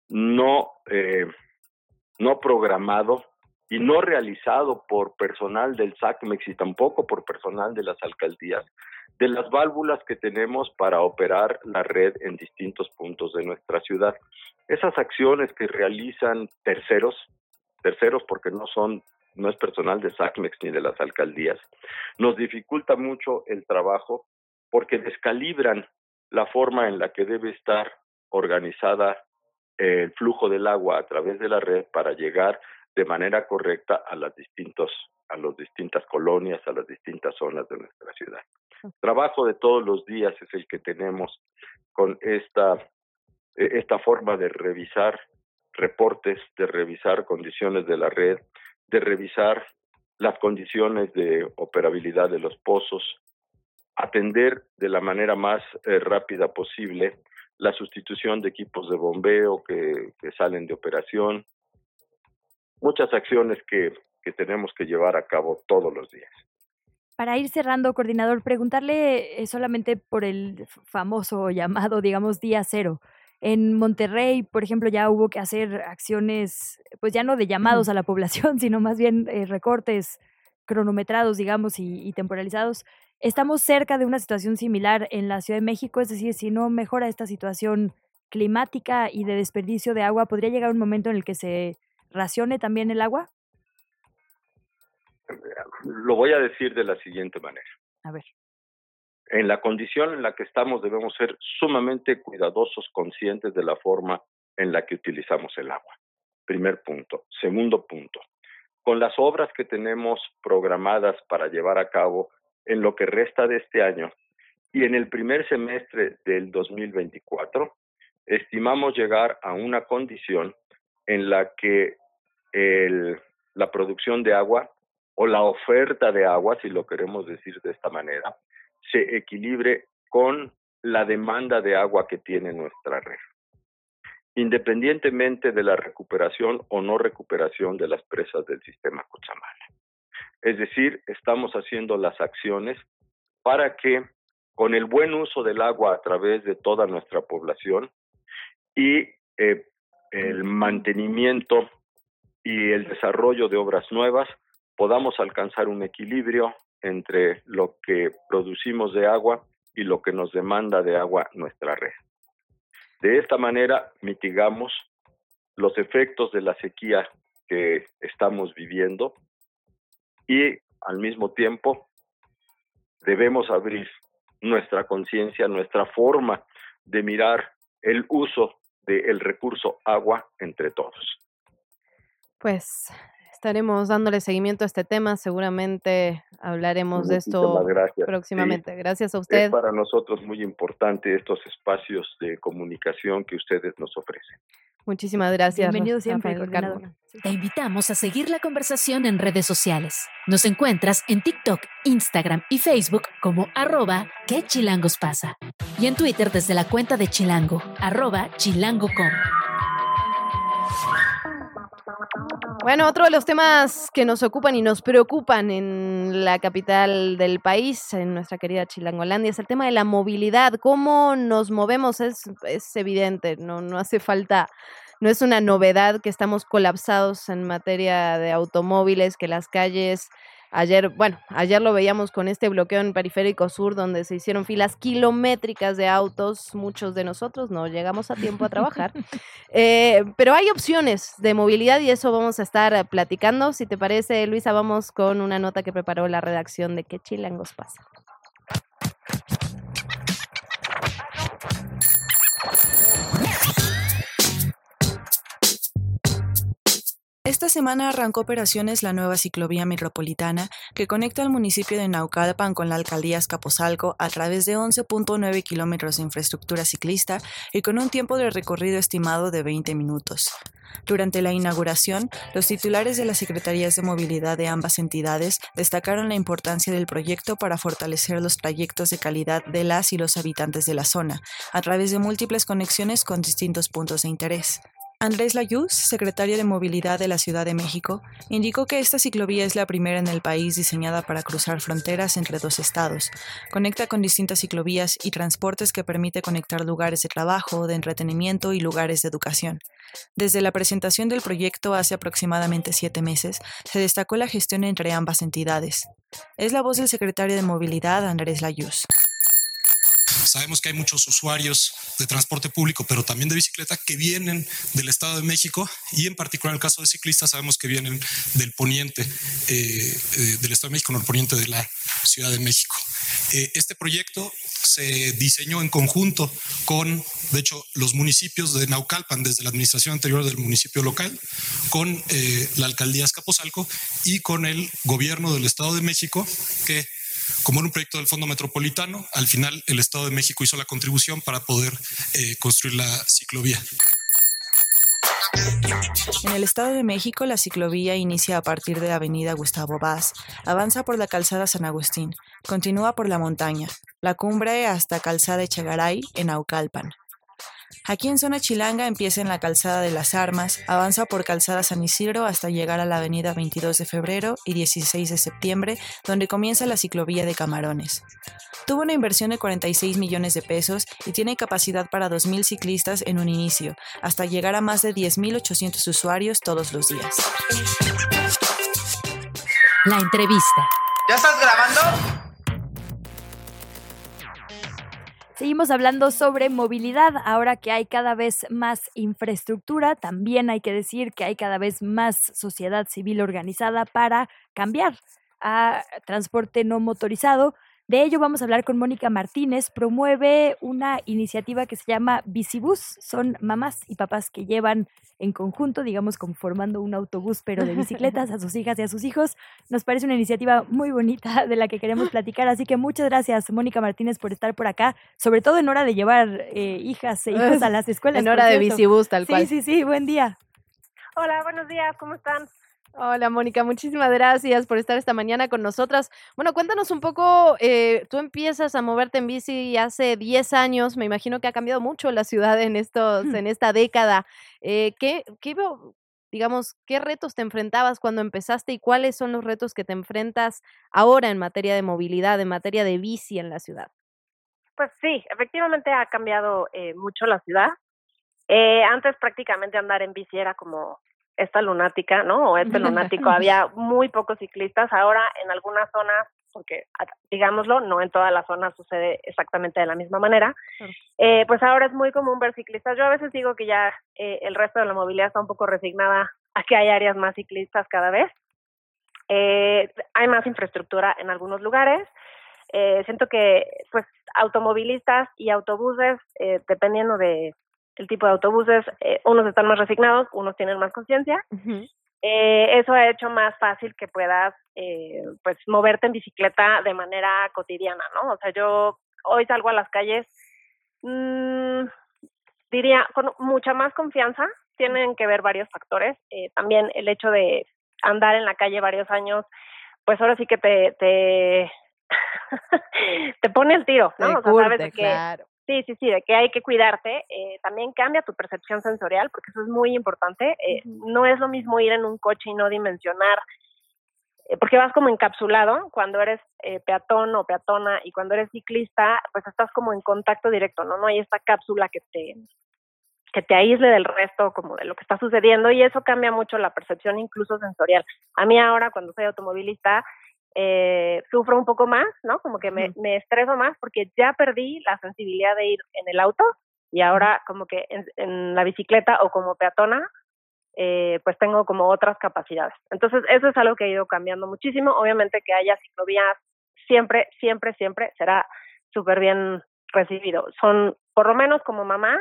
no, eh, no programado y no realizado por personal del SACMEX y tampoco por personal de las alcaldías, de las válvulas que tenemos para operar la red en distintos puntos de nuestra ciudad. Esas acciones que realizan terceros, terceros porque no son no es personal de SACMEX ni de las alcaldías, nos dificulta mucho el trabajo porque descalibran la forma en la que debe estar organizada el flujo del agua a través de la red para llegar de manera correcta a las distintos a las distintas colonias, a las distintas zonas de nuestra ciudad. Trabajo de todos los días es el que tenemos con esta e-, esta forma de revisar reportes, de revisar condiciones de la red, de revisar las condiciones de operabilidad de los pozos, atender de la manera más eh, rápida posible la sustitución de equipos de bombeo que, salen de operación, muchas acciones que, que tenemos que llevar a cabo todos los días. Para ir cerrando, coordinador, preguntarle eh, solamente por el famoso llamado, digamos, día cero. En Monterrey, por ejemplo, ya hubo que hacer acciones, pues ya no de llamados a la población, <laughs> sino más bien eh, recortes cronometrados, digamos, y, temporalizados. Estamos cerca de una situación similar en la Ciudad de México, es decir, si no mejora esta situación climática y de desperdicio de agua, ¿podría llegar un momento en el que se racione también el agua? Lo voy a decir de la siguiente manera. A ver en la condición en la que estamos debemos ser sumamente cuidadosos, conscientes de la forma en la que utilizamos el agua. Primer punto. Segundo punto. Con las obras que tenemos programadas para llevar a cabo en lo que resta de este año y en el primer semestre del 2024, estimamos llegar a una condición en la que el, la producción de agua o la oferta de agua, si lo queremos decir de esta manera, se equilibre con la demanda de agua que tiene nuestra red, independientemente de la recuperación o no recuperación de las presas del sistema Cochamala. Es decir, estamos haciendo las acciones para que con el buen uso del agua a través de toda nuestra población y eh, el mantenimiento y el desarrollo de obras nuevas, podamos alcanzar un equilibrio entre lo que producimos de agua y lo que nos demanda de agua nuestra red. De esta manera mitigamos los efectos de la sequía que estamos viviendo y al mismo tiempo debemos abrir nuestra conciencia, nuestra forma de mirar el uso del recurso agua entre todos. Pues estaremos dándole seguimiento a este tema. Seguramente hablaremos de esto próximamente. Gracias a usted. Es para nosotros muy importante estos espacios de comunicación que ustedes nos ofrecen. Muchísimas gracias. Bienvenido siempre, Te invitamos a seguir la conversación en redes sociales. Nos encuentras en TikTok, Instagram y Facebook como arroba que chilangos pasa. Y en Twitter desde la cuenta de Chilango, arroba chilango.com. Bueno, otro de los temas que nos ocupan y nos preocupan en la capital del país, en nuestra querida Chilangolandia, es el tema de la movilidad. ¿Cómo nos movemos? Es, evidente, no, no hace falta, no es una novedad que estamos colapsados en materia de automóviles, que las calles Ayer, bueno, ayer lo veíamos con este bloqueo en Periférico Sur, donde se hicieron filas kilométricas de autos. Muchos de nosotros no llegamos a tiempo a trabajar. <laughs> Eh, pero hay opciones de movilidad y eso vamos a estar platicando. Si te parece, Luisa, vamos con una nota que preparó la redacción de ¿Qué chilangos pasa? Esta semana arrancó operaciones la nueva ciclovía metropolitana que conecta al municipio de Naucalpan con la alcaldía Escaposalco a través de 11.9 kilómetros de infraestructura ciclista y con un tiempo de recorrido estimado de 20 minutos. Durante la inauguración, los titulares de las Secretarías de Movilidad de ambas entidades destacaron la importancia del proyecto para fortalecer los trayectos de calidad de las y los habitantes de la zona, a través de múltiples conexiones con distintos puntos de interés. Andrés Layuz, secretario de Movilidad de la Ciudad de México, indicó que esta ciclovía es la primera en el país diseñada para cruzar fronteras entre dos estados. Conecta con distintas ciclovías y transportes que permite conectar lugares de trabajo, de entretenimiento y lugares de educación. Desde la presentación del proyecto hace aproximadamente siete meses, se destacó la gestión entre ambas entidades. Es la voz del secretario de Movilidad, Andrés Layuz. Sabemos que hay muchos usuarios de transporte público, pero también de bicicleta que vienen del Estado de México y en particular en el caso de ciclistas sabemos que vienen del poniente eh, eh, del Estado de México, no el poniente de la Ciudad de México. Eh, este proyecto se diseñó en conjunto con, de hecho, los municipios de Naucalpan, desde la administración anterior del municipio local, con la alcaldía Escaposalco y con el gobierno del Estado de México, que como en un proyecto del Fondo Metropolitano, al final el Estado de México hizo la contribución para poder eh, construir la ciclovía. En el Estado de México, la ciclovía inicia a partir de la avenida Gustavo Vaz, avanza por la calzada San Agustín, continúa por la montaña, la cumbre hasta calzada Echegaray en Aucalpan. Aquí en zona Chilanga empieza en la calzada de las Armas, avanza por calzada San Isidro hasta llegar a la avenida 22 de febrero y 16 de septiembre, donde comienza la ciclovía de Camarones. Tuvo una inversión de 46 millones de pesos y tiene capacidad para 2.000 ciclistas en un inicio, hasta llegar a más de 10.800 usuarios todos los días. La entrevista. ¿Ya estás grabando? Seguimos hablando sobre movilidad. Ahora que hay cada vez más infraestructura, también hay que decir que hay cada vez más sociedad civil organizada para cambiar a transporte no motorizado. De ello vamos a hablar con Mónica Martínez. Promueve una iniciativa que se llama Bicibus. Son mamás y papás que llevan en conjunto, digamos, conformando un autobús, pero de bicicletas a sus hijas y a sus hijos. Nos parece una iniciativa muy bonita <laughs> de la que queremos platicar. Así que muchas gracias, Mónica Martínez, por estar por acá, sobre todo en hora de llevar eh, hijas e hijos a las escuelas. En hora de Bicibus, tal cual. Sí, sí, sí. Buen día. Hola, buenos días. ¿Cómo están? Hola Mónica, muchísimas gracias por estar esta mañana con nosotras. Bueno, cuéntanos un poco, eh, tú empiezas a moverte en bici hace 10 años, me imagino que ha cambiado mucho la ciudad en, estos, mm. en esta década. Eh, ¿qué, qué, digamos, qué retos te enfrentabas cuando empezaste y cuáles son los retos que te enfrentas ahora en materia de movilidad, en materia de bici en la ciudad? Pues sí, efectivamente ha cambiado eh, mucho la ciudad. Eh, antes prácticamente andar en bici era como esta lunática, ¿no? O este <laughs> lunático, había muy pocos ciclistas. Ahora en algunas zonas, porque digámoslo, no en todas las zonas sucede exactamente de la misma manera, eh, pues ahora es muy común ver ciclistas. Yo a veces digo que ya eh, el resto de la movilidad está un poco resignada a que hay áreas más ciclistas cada vez. Eh, hay más infraestructura en algunos lugares. Eh, siento que pues automovilistas y autobuses, eh, dependiendo de el tipo de autobuses, eh, unos están más resignados, unos tienen más conciencia. eh, eso ha hecho más fácil que puedas eh, pues moverte en bicicleta de manera cotidiana, ¿no? O sea, yo hoy salgo a las calles, mmm, diría, con mucha más confianza, tienen que ver varios factores. Eh, también el hecho de andar en la calle varios años, pues ahora sí que te, te, <laughs> te pone el tiro, ¿no? Te o sea, curte, sabes que, claro. Sí, sí, sí, de que hay que cuidarte. Eh, también cambia tu percepción sensorial, porque eso es muy importante. Eh, No es lo mismo ir en un coche y no dimensionar, eh, porque vas como encapsulado cuando eres eh, peatón o peatona y cuando eres ciclista, pues estás como en contacto directo, ¿no? No hay esta cápsula que te que te aísle del resto como de lo que está sucediendo y eso cambia mucho la percepción incluso sensorial. A mí ahora cuando soy automovilista eh, sufro un poco más, ¿no? Como que me, me estreso más porque ya perdí la sensibilidad de ir en el auto y ahora como que en, en la bicicleta o como peatona eh, pues tengo como otras capacidades. Entonces eso es algo que ha ido cambiando muchísimo. Obviamente que haya ciclovías siempre, siempre, siempre será súper bien recibido. Son, por lo menos como mamá,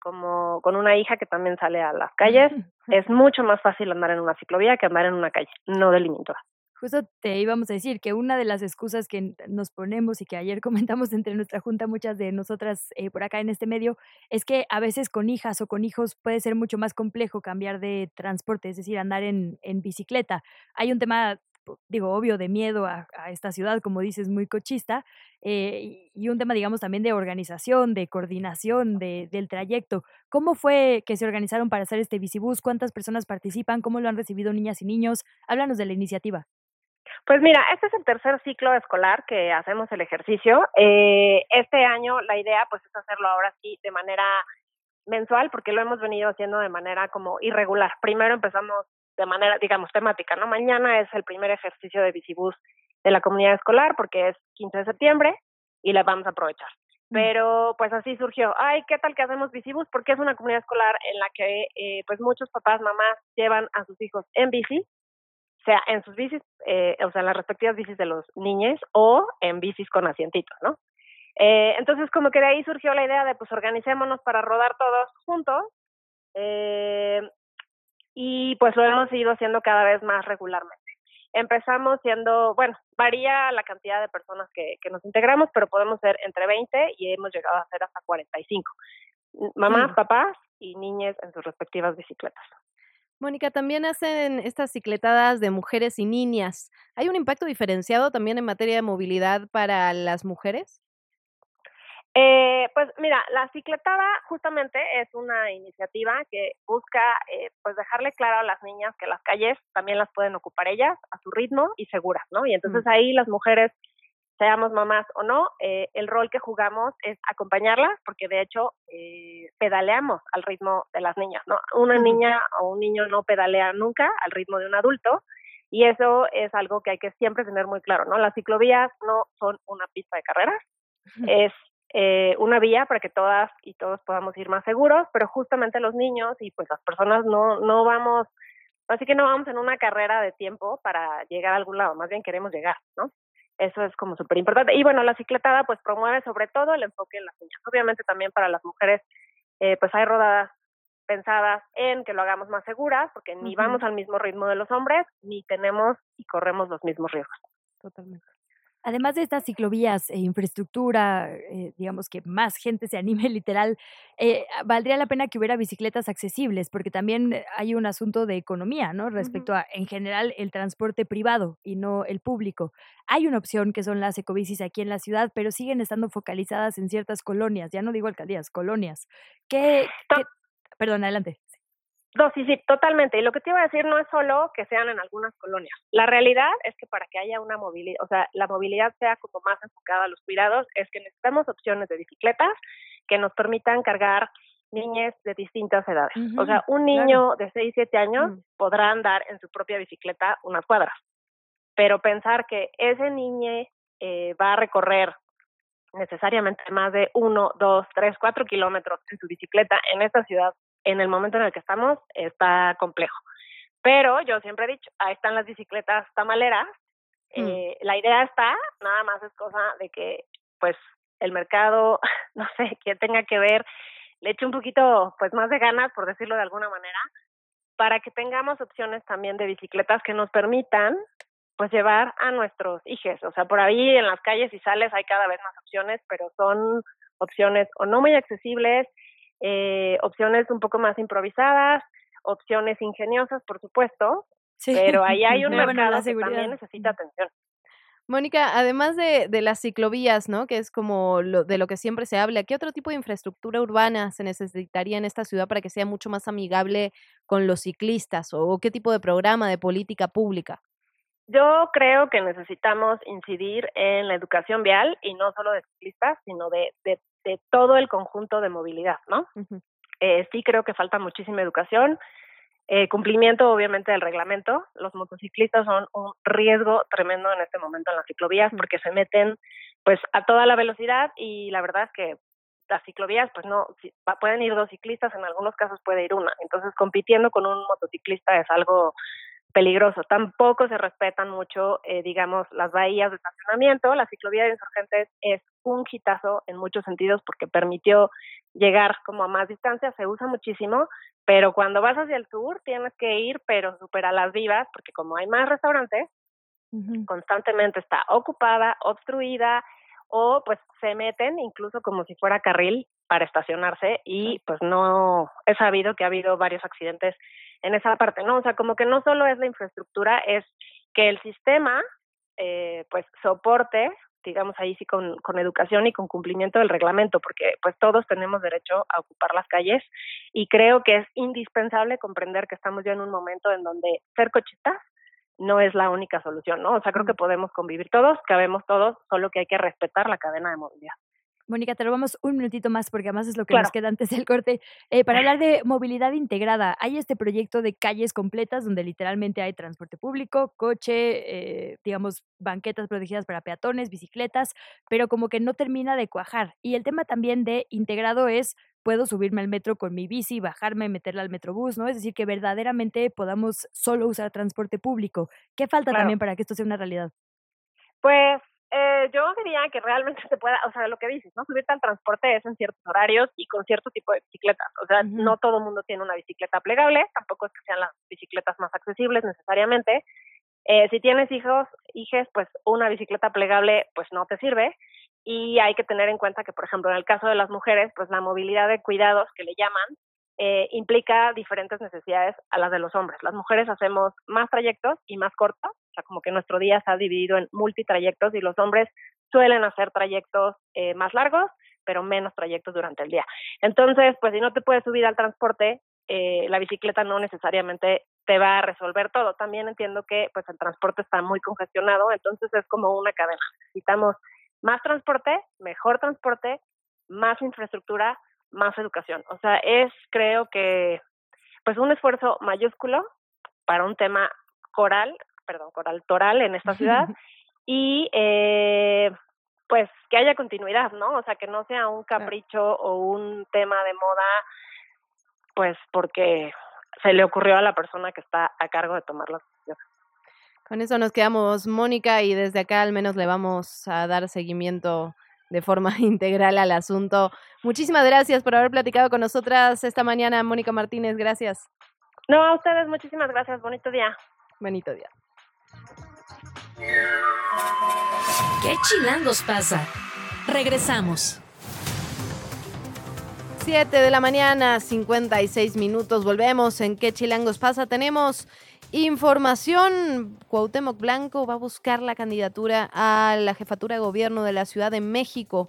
como con una hija que también sale a las calles, es mucho más fácil andar en una ciclovía que andar en una calle, no delimitada. Justo te íbamos a decir que una de las excusas que nos ponemos y que ayer <laughs> comentamos entre nuestra junta, muchas de nosotras eh, por acá en este medio, es que a veces con hijas o con hijos puede ser mucho más complejo cambiar de transporte, es decir, andar en, en bicicleta. Hay un tema digo, obvio, de miedo a, esta ciudad, como dices, muy cochista, eh, y un tema, digamos, también de organización, de coordinación de, del trayecto. ¿Cómo fue que se organizaron para hacer este bicibús? ¿Cuántas personas participan? ¿Cómo lo han recibido niñas y niños? Háblanos de la iniciativa. Pues mira, este es el tercer ciclo escolar que hacemos el ejercicio. Eh, este año la idea pues es hacerlo ahora sí de manera mensual porque lo hemos venido haciendo de manera como irregular. Primero empezamos de manera, digamos, temática, ¿no? Mañana es el primer ejercicio de bicibús de la comunidad escolar porque es 15 de septiembre y la vamos a aprovechar. Pero pues así surgió, ay, ¿qué tal que hacemos bicibús? Porque es una comunidad escolar en la que eh, pues muchos papás, mamás llevan a sus hijos en bici, sea en sus bicis, eh, o sea, en las respectivas bicis de los niños o en bicis con asientitos, ¿no? Eh, entonces como que de ahí surgió la idea de pues organicémonos para rodar todos juntos eh, y pues lo hemos ido haciendo cada vez más regularmente. Empezamos siendo, bueno, varía la cantidad de personas que, que nos integramos, pero podemos ser entre 20 y hemos llegado a ser hasta 45. Mamás, sí. papás y niñas en sus respectivas bicicletas. Mónica, también hacen estas cicletadas de mujeres y niñas. ¿Hay un impacto diferenciado también en materia de movilidad para las mujeres? Eh, pues mira, la cicletada justamente es una iniciativa que busca eh, pues dejarle claro a las niñas que las calles también las pueden ocupar ellas a su ritmo y seguras, ¿no? Y entonces mm. ahí las mujeres, seamos mamás o no, eh, el rol que jugamos es acompañarlas porque de hecho eh, pedaleamos al ritmo de las niñas, ¿no? Una niña o un niño no pedalea nunca al ritmo de un adulto y eso es algo que hay que siempre tener muy claro, ¿no? Las ciclovías no son una pista de carreras, es eh, una vía para que todas y todos podamos ir más seguros, pero justamente los niños y pues las personas no, no vamos, así que no vamos en una carrera de tiempo para llegar a algún lado, más bien queremos llegar, ¿no? Eso es como súper importante. Y bueno, la cicletada pues promueve sobre todo el enfoque en las niñas. Obviamente también para las mujeres eh, pues hay rodadas pensadas en que lo hagamos más seguras, porque ni uh -huh. vamos al mismo ritmo de los hombres, ni tenemos y corremos los mismos riesgos. Totalmente. Además de estas ciclovías e infraestructura, eh, digamos que más gente se anime <laughs> literal, eh, valdría la pena que hubiera bicicletas accesibles, porque también hay un asunto de economía, ¿no? Respecto uh -huh. a, en general, el transporte privado y no el público. Hay una opción que son las ecobicis aquí en la ciudad, pero siguen estando focalizadas en ciertas colonias, ya no digo alcaldías, colonias. ¿Qué, qué... Perdón, adelante. No, sí, sí, totalmente. Y lo que te iba a decir no es solo que sean en algunas colonias. La realidad es que para que haya una movilidad, o sea, la movilidad sea como más enfocada a los cuidados, es que necesitamos opciones de bicicletas que nos permitan cargar niñas de distintas edades. o sea, un niño de 6, 7 años Mm. podrá andar en su propia bicicleta unas cuadras, pero pensar que ese niño eh, va a recorrer necesariamente más de 1, 2, 3, 4 kilómetros en su bicicleta en esta ciudad en el momento en el que estamos está complejo. Pero yo siempre he dicho, ahí están las bicicletas tamaleras. Mm. Eh, la idea está, nada más es cosa de que, pues, el mercado, <laughs> no sé, quien tenga que ver, le eche un poquito, pues, más de ganas, por decirlo de alguna manera, para que tengamos opciones también de bicicletas que nos permitan, pues, llevar a nuestros hijos. O sea, por ahí en las calles y sales hay cada vez más opciones, pero son opciones o no muy accesibles, eh, opciones un poco más improvisadas, opciones ingeniosas, por supuesto, Sí. pero ahí hay <laughs> un bueno, mercado que también necesita atención. Mónica, además de, de las ciclovías, ¿no? Que es como lo, de lo que siempre se habla, ¿qué otro tipo de infraestructura urbana se necesitaría en esta ciudad para que sea mucho más amigable con los ciclistas? ¿O qué tipo de programa, de política pública? Yo creo que necesitamos incidir en la educación vial y no solo de ciclistas, sino de, de, de todo el conjunto de movilidad, ¿no? Eh, sí creo que falta muchísima educación, eh, cumplimiento obviamente del reglamento. Los motociclistas son un riesgo tremendo en este momento en las ciclovías porque se meten pues a toda la velocidad y la verdad es que las ciclovías pues no si- pa- pueden ir dos ciclistas, en algunos casos puede ir una. Entonces compitiendo con un motociclista es algo peligroso. Tampoco se respetan mucho, eh, digamos, las bahías de estacionamiento. La ciclovía de insurgentes es un hitazo en muchos sentidos porque permitió llegar como a más distancia, se usa muchísimo, pero cuando vas hacia el sur tienes que ir, pero super a las vivas, porque como hay más restaurantes, constantemente está ocupada, obstruida, o pues se meten incluso como si fuera carril para estacionarse y pues no he sabido que ha habido varios accidentes en esa parte, ¿no? O sea, como que no solo es la infraestructura, es que el sistema eh, pues soporte, digamos ahí sí con, con educación y con cumplimiento del reglamento, porque pues todos tenemos derecho a ocupar las calles y creo que es indispensable comprender que estamos ya en un momento en donde ser cochistas no es la única solución, ¿no? O sea, creo que podemos convivir todos, cabemos todos, solo que hay que respetar la cadena de movilidad. Mónica, te robamos un minutito más porque además es lo que Claro. nos queda antes del corte. Eh, para hablar <laughs> de movilidad integrada, hay este proyecto de calles completas donde literalmente hay transporte público, coche, eh, digamos, banquetas protegidas para peatones, bicicletas, pero como que no termina de cuajar. Y el tema también de integrado es, puedo subirme al metro con mi bici, bajarme, meterla al metrobús, ¿no? Es decir, que verdaderamente podamos solo usar transporte público. ¿Qué falta Claro. también para que esto sea una realidad? Pues eh, yo diría que realmente se pueda, o sea, lo que dices, ¿no? Subirte al transporte es en ciertos horarios y con cierto tipo de bicicletas. O sea, no todo el mundo tiene una bicicleta plegable, tampoco es que sean las bicicletas más accesibles necesariamente. Eh, si tienes hijos, hijes, pues una bicicleta plegable pues no te sirve y hay que tener en cuenta que, por ejemplo, en el caso de las mujeres, pues la movilidad de cuidados que le llaman eh, implica diferentes necesidades a las de los hombres. Las mujeres hacemos más trayectos y más cortos, o sea, como que nuestro día está dividido en multitrayectos y los hombres suelen hacer trayectos eh, más largos, pero menos trayectos durante el día. Entonces, pues si no te puedes subir al transporte, eh, la bicicleta no necesariamente te va a resolver todo. También entiendo que pues el transporte está muy congestionado, entonces es como una cadena. Necesitamos más transporte, mejor transporte, más infraestructura, más educación. O sea, es creo que pues un esfuerzo mayúsculo para un tema coral, perdón, coral toral en esta ciudad <laughs> y eh, pues que haya continuidad, ¿no? O sea, que no sea un capricho o un tema de moda, pues porque se le ocurrió a la persona que está a cargo de tomar las decisiones. Con eso nos quedamos, Mónica, y desde acá al menos le vamos a dar seguimiento de forma <laughs> integral al asunto. Muchísimas gracias por haber platicado con nosotras esta mañana, Mónica Martínez. Gracias. No, a ustedes muchísimas gracias. Bonito día. Bonito día. ¿Qué chilangos pasa? Regresamos. 7 de la mañana, 56 minutos. Volvemos en ¿Qué chilangos pasa? Tenemos información. Cuauhtémoc Blanco va a buscar la candidatura a la jefatura de gobierno de la Ciudad de México.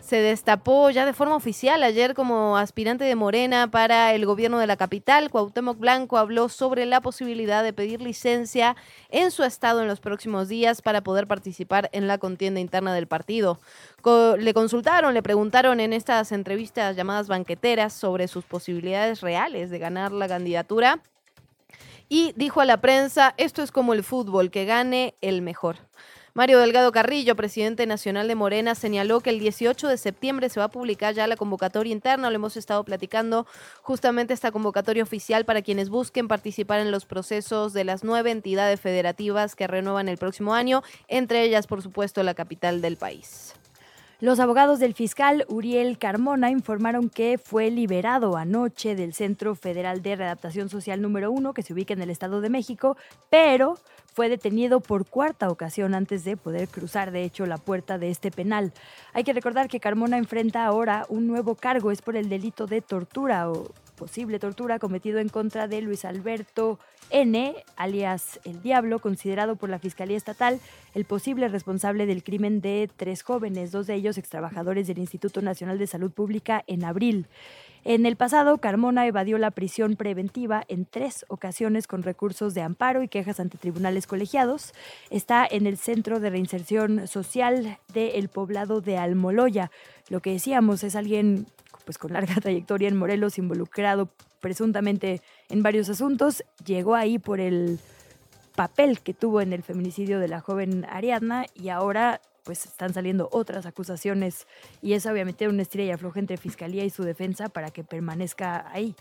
Se destapó ya de forma oficial ayer como aspirante de Morena para el gobierno de la capital. Cuauhtémoc Blanco habló sobre la posibilidad de pedir licencia en su estado en los próximos días para poder participar en la contienda interna del partido. le consultaron, le preguntaron en estas entrevistas llamadas banqueteras sobre sus posibilidades reales de ganar la candidatura y dijo a la prensa, esto es como el fútbol, que gane el mejor. Mario Delgado Carrillo, presidente nacional de Morena, señaló que el 18 de septiembre se va a publicar ya la convocatoria interna. Lo hemos estado platicando justamente esta convocatoria oficial para quienes busquen participar en los procesos de las nueve entidades federativas que renuevan el próximo año, entre ellas, por supuesto, la capital del país. Los abogados del fiscal Uriel Carmona informaron que fue liberado anoche del Centro Federal de Readaptación Social número 1, que se ubica en el Estado de México, pero fue detenido por cuarta ocasión antes de poder cruzar, de hecho, la puerta de este penal. Hay que recordar que Carmona enfrenta ahora un nuevo cargo, es por el delito de tortura o posible tortura cometido en contra de Luis Alberto N., alias El Diablo, considerado por la Fiscalía Estatal el posible responsable del crimen de tres jóvenes, dos de ellos extrabajadores del Instituto Nacional de Salud Pública en abril. En el pasado, Carmona evadió la prisión preventiva en tres ocasiones con recursos de amparo y quejas ante tribunales colegiados. Está en el Centro de Reinserción Social del poblado de Almoloya. Lo que decíamos es alguien pues con larga <laughs> trayectoria en Morelos, involucrado presuntamente en varios asuntos, llegó ahí por el papel que tuvo en el feminicidio de la joven Ariadna y ahora pues están saliendo otras acusaciones y eso obviamente una estrella floja entre fiscalía y su defensa para que permanezca ahí.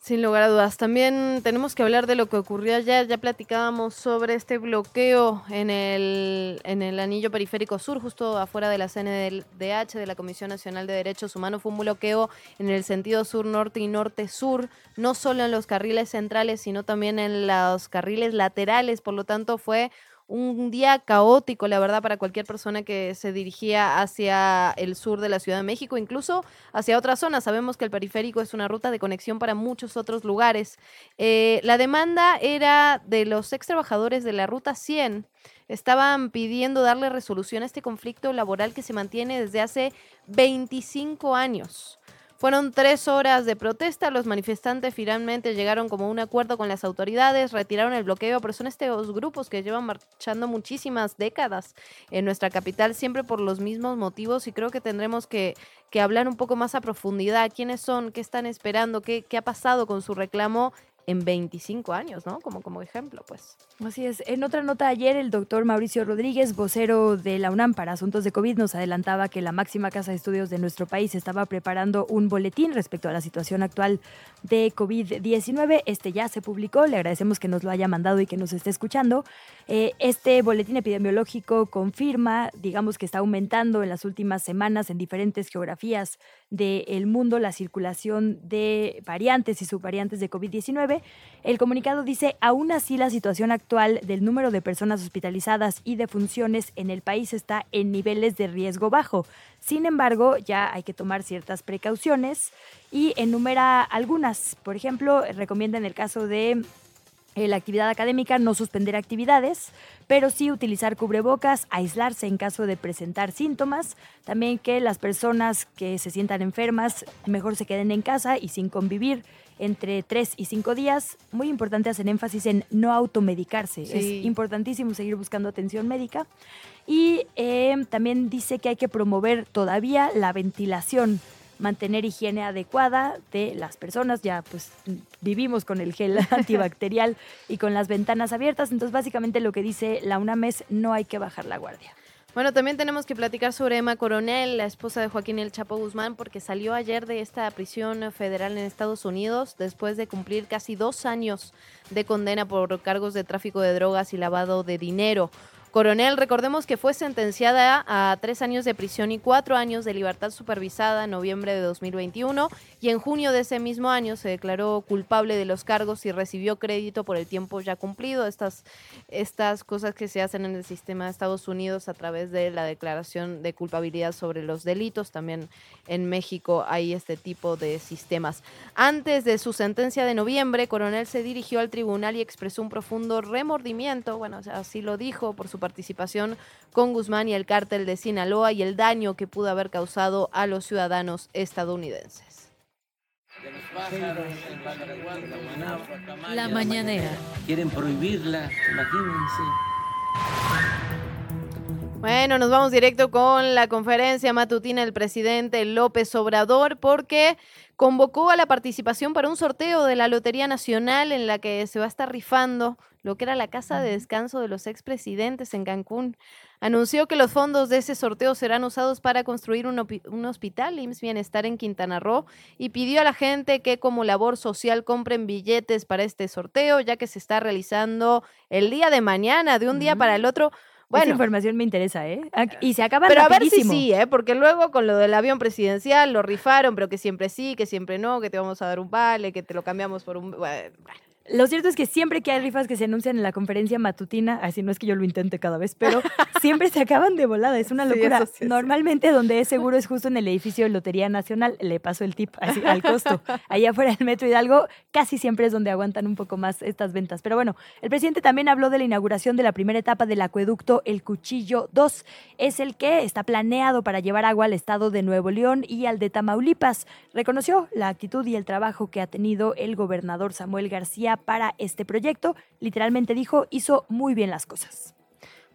Sin lugar a dudas. También tenemos que hablar de lo que ocurrió ayer. Ya platicábamos sobre este bloqueo en el, en el anillo periférico sur, justo afuera de la CNDH, de la Comisión Nacional de Derechos Humanos. Fue un bloqueo en el sentido sur-norte y norte-sur, no solo en los carriles centrales, sino también en los carriles laterales. Por lo tanto, fue un día caótico, la verdad, para cualquier persona que se dirigía hacia el sur de la Ciudad de México, incluso hacia otras zonas. Sabemos que el periférico es una ruta de conexión para muchos otros lugares. Eh, la demanda era de los ex trabajadores de la Ruta 100. Estaban pidiendo darle resolución a este conflicto laboral que se mantiene desde hace 25 años. Fueron tres horas de protesta. Los manifestantes finalmente llegaron como un acuerdo con las autoridades, retiraron el bloqueo, pero son estos grupos que llevan marchando muchísimas décadas en nuestra capital, siempre por los mismos motivos y creo que tendremos que, que hablar un poco más a profundidad. ¿Quiénes son? ¿Qué están esperando? ¿Qué, qué ha pasado con su reclamo? En 25 años, ¿no? Como, como ejemplo, pues. Así es. En otra nota ayer, el doctor Mauricio Rodríguez, vocero de la UNAM para asuntos de COVID, nos adelantaba que la máxima casa de estudios de nuestro país estaba preparando un boletín respecto a la situación actual de COVID-19. Este ya se publicó, le agradecemos que nos lo haya mandado y que nos esté escuchando. Eh, este boletín epidemiológico confirma, digamos que está aumentando en las últimas semanas en diferentes geografías del mundo la circulación de variantes y subvariantes de COVID-19. El comunicado dice, aún así la situación actual del número de personas hospitalizadas y de funciones en el país está en niveles de riesgo bajo. Sin embargo, ya hay que tomar ciertas precauciones y enumera algunas. Por ejemplo, recomienda en el caso de la actividad académica, no suspender actividades, pero sí utilizar cubrebocas, aislarse en caso de presentar síntomas, también que las personas que se sientan enfermas mejor se queden en casa y sin convivir entre tres y cinco días. Muy importante hacer énfasis en no automedicarse. Es importantísimo seguir buscando atención médica. Y eh, también dice que hay que promover todavía la ventilación mantener higiene adecuada de las personas. Ya pues vivimos con el gel <laughs> antibacterial y con las ventanas abiertas. Entonces básicamente lo que dice la UNAM es no hay que bajar la guardia. Bueno, también tenemos que platicar sobre Emma Coronel, la esposa de Joaquín El Chapo Guzmán, porque salió ayer de esta prisión federal en Estados Unidos después de cumplir casi dos años de condena por cargos de tráfico de drogas y lavado de dinero. Coronel, recordemos que fue sentenciada a tres años de prisión y cuatro años de libertad supervisada en noviembre de 2021 y en junio de ese mismo año se declaró culpable de los cargos y recibió crédito por el tiempo ya cumplido. Estas, estas cosas que se hacen en el sistema de Estados Unidos a través de la declaración de culpabilidad sobre los delitos. También en México hay este tipo de sistemas. Antes de su sentencia de noviembre, Coronel se dirigió al tribunal y expresó un profundo remordimiento, bueno, así lo dijo, por su su participación con Guzmán y el cártel de Sinaloa y el daño que pudo haber causado a los ciudadanos estadounidenses. La mañanera. Quieren prohibirla, imagínense. Bueno, nos vamos directo con la conferencia matutina del presidente López Obrador porque convocó a la participación para un sorteo de la Lotería Nacional en la que se va a estar rifando lo que era la casa de descanso de los expresidentes en Cancún. Anunció que los fondos de ese sorteo serán usados para construir un, un, hospital IMSS Bienestar en Quintana Roo y pidió a la gente que como labor social compren billetes para este sorteo, ya que se está realizando el día de mañana, de un día para el otro. Bueno, Esa información me interesa, ¿eh? Y se acaba Pero rapidísimo. a ver si sí, ¿eh? Porque luego con lo del avión presidencial lo rifaron, pero que siempre sí, que siempre no, que te vamos a dar un vale, que te lo cambiamos por un... Bueno. Lo cierto es que siempre que hay rifas que se anuncian en la conferencia matutina, así no es que yo lo intente cada vez, pero <laughs> siempre se acaban de volada. Es una locura. Sí, sí, Normalmente donde es <laughs> seguro es justo en el edificio de Lotería Nacional. Le paso el tip así, al costo. <laughs> Allá afuera del Metro Hidalgo casi siempre es donde aguantan un poco más estas ventas. Pero bueno, el presidente también habló de la inauguración de la primera etapa del acueducto El Cuchillo 2. Es el que está planeado para llevar agua al estado de Nuevo León y al de Tamaulipas. Reconoció la actitud y el trabajo que ha tenido el gobernador Samuel García para este proyecto. Literalmente dijo, hizo muy bien las cosas.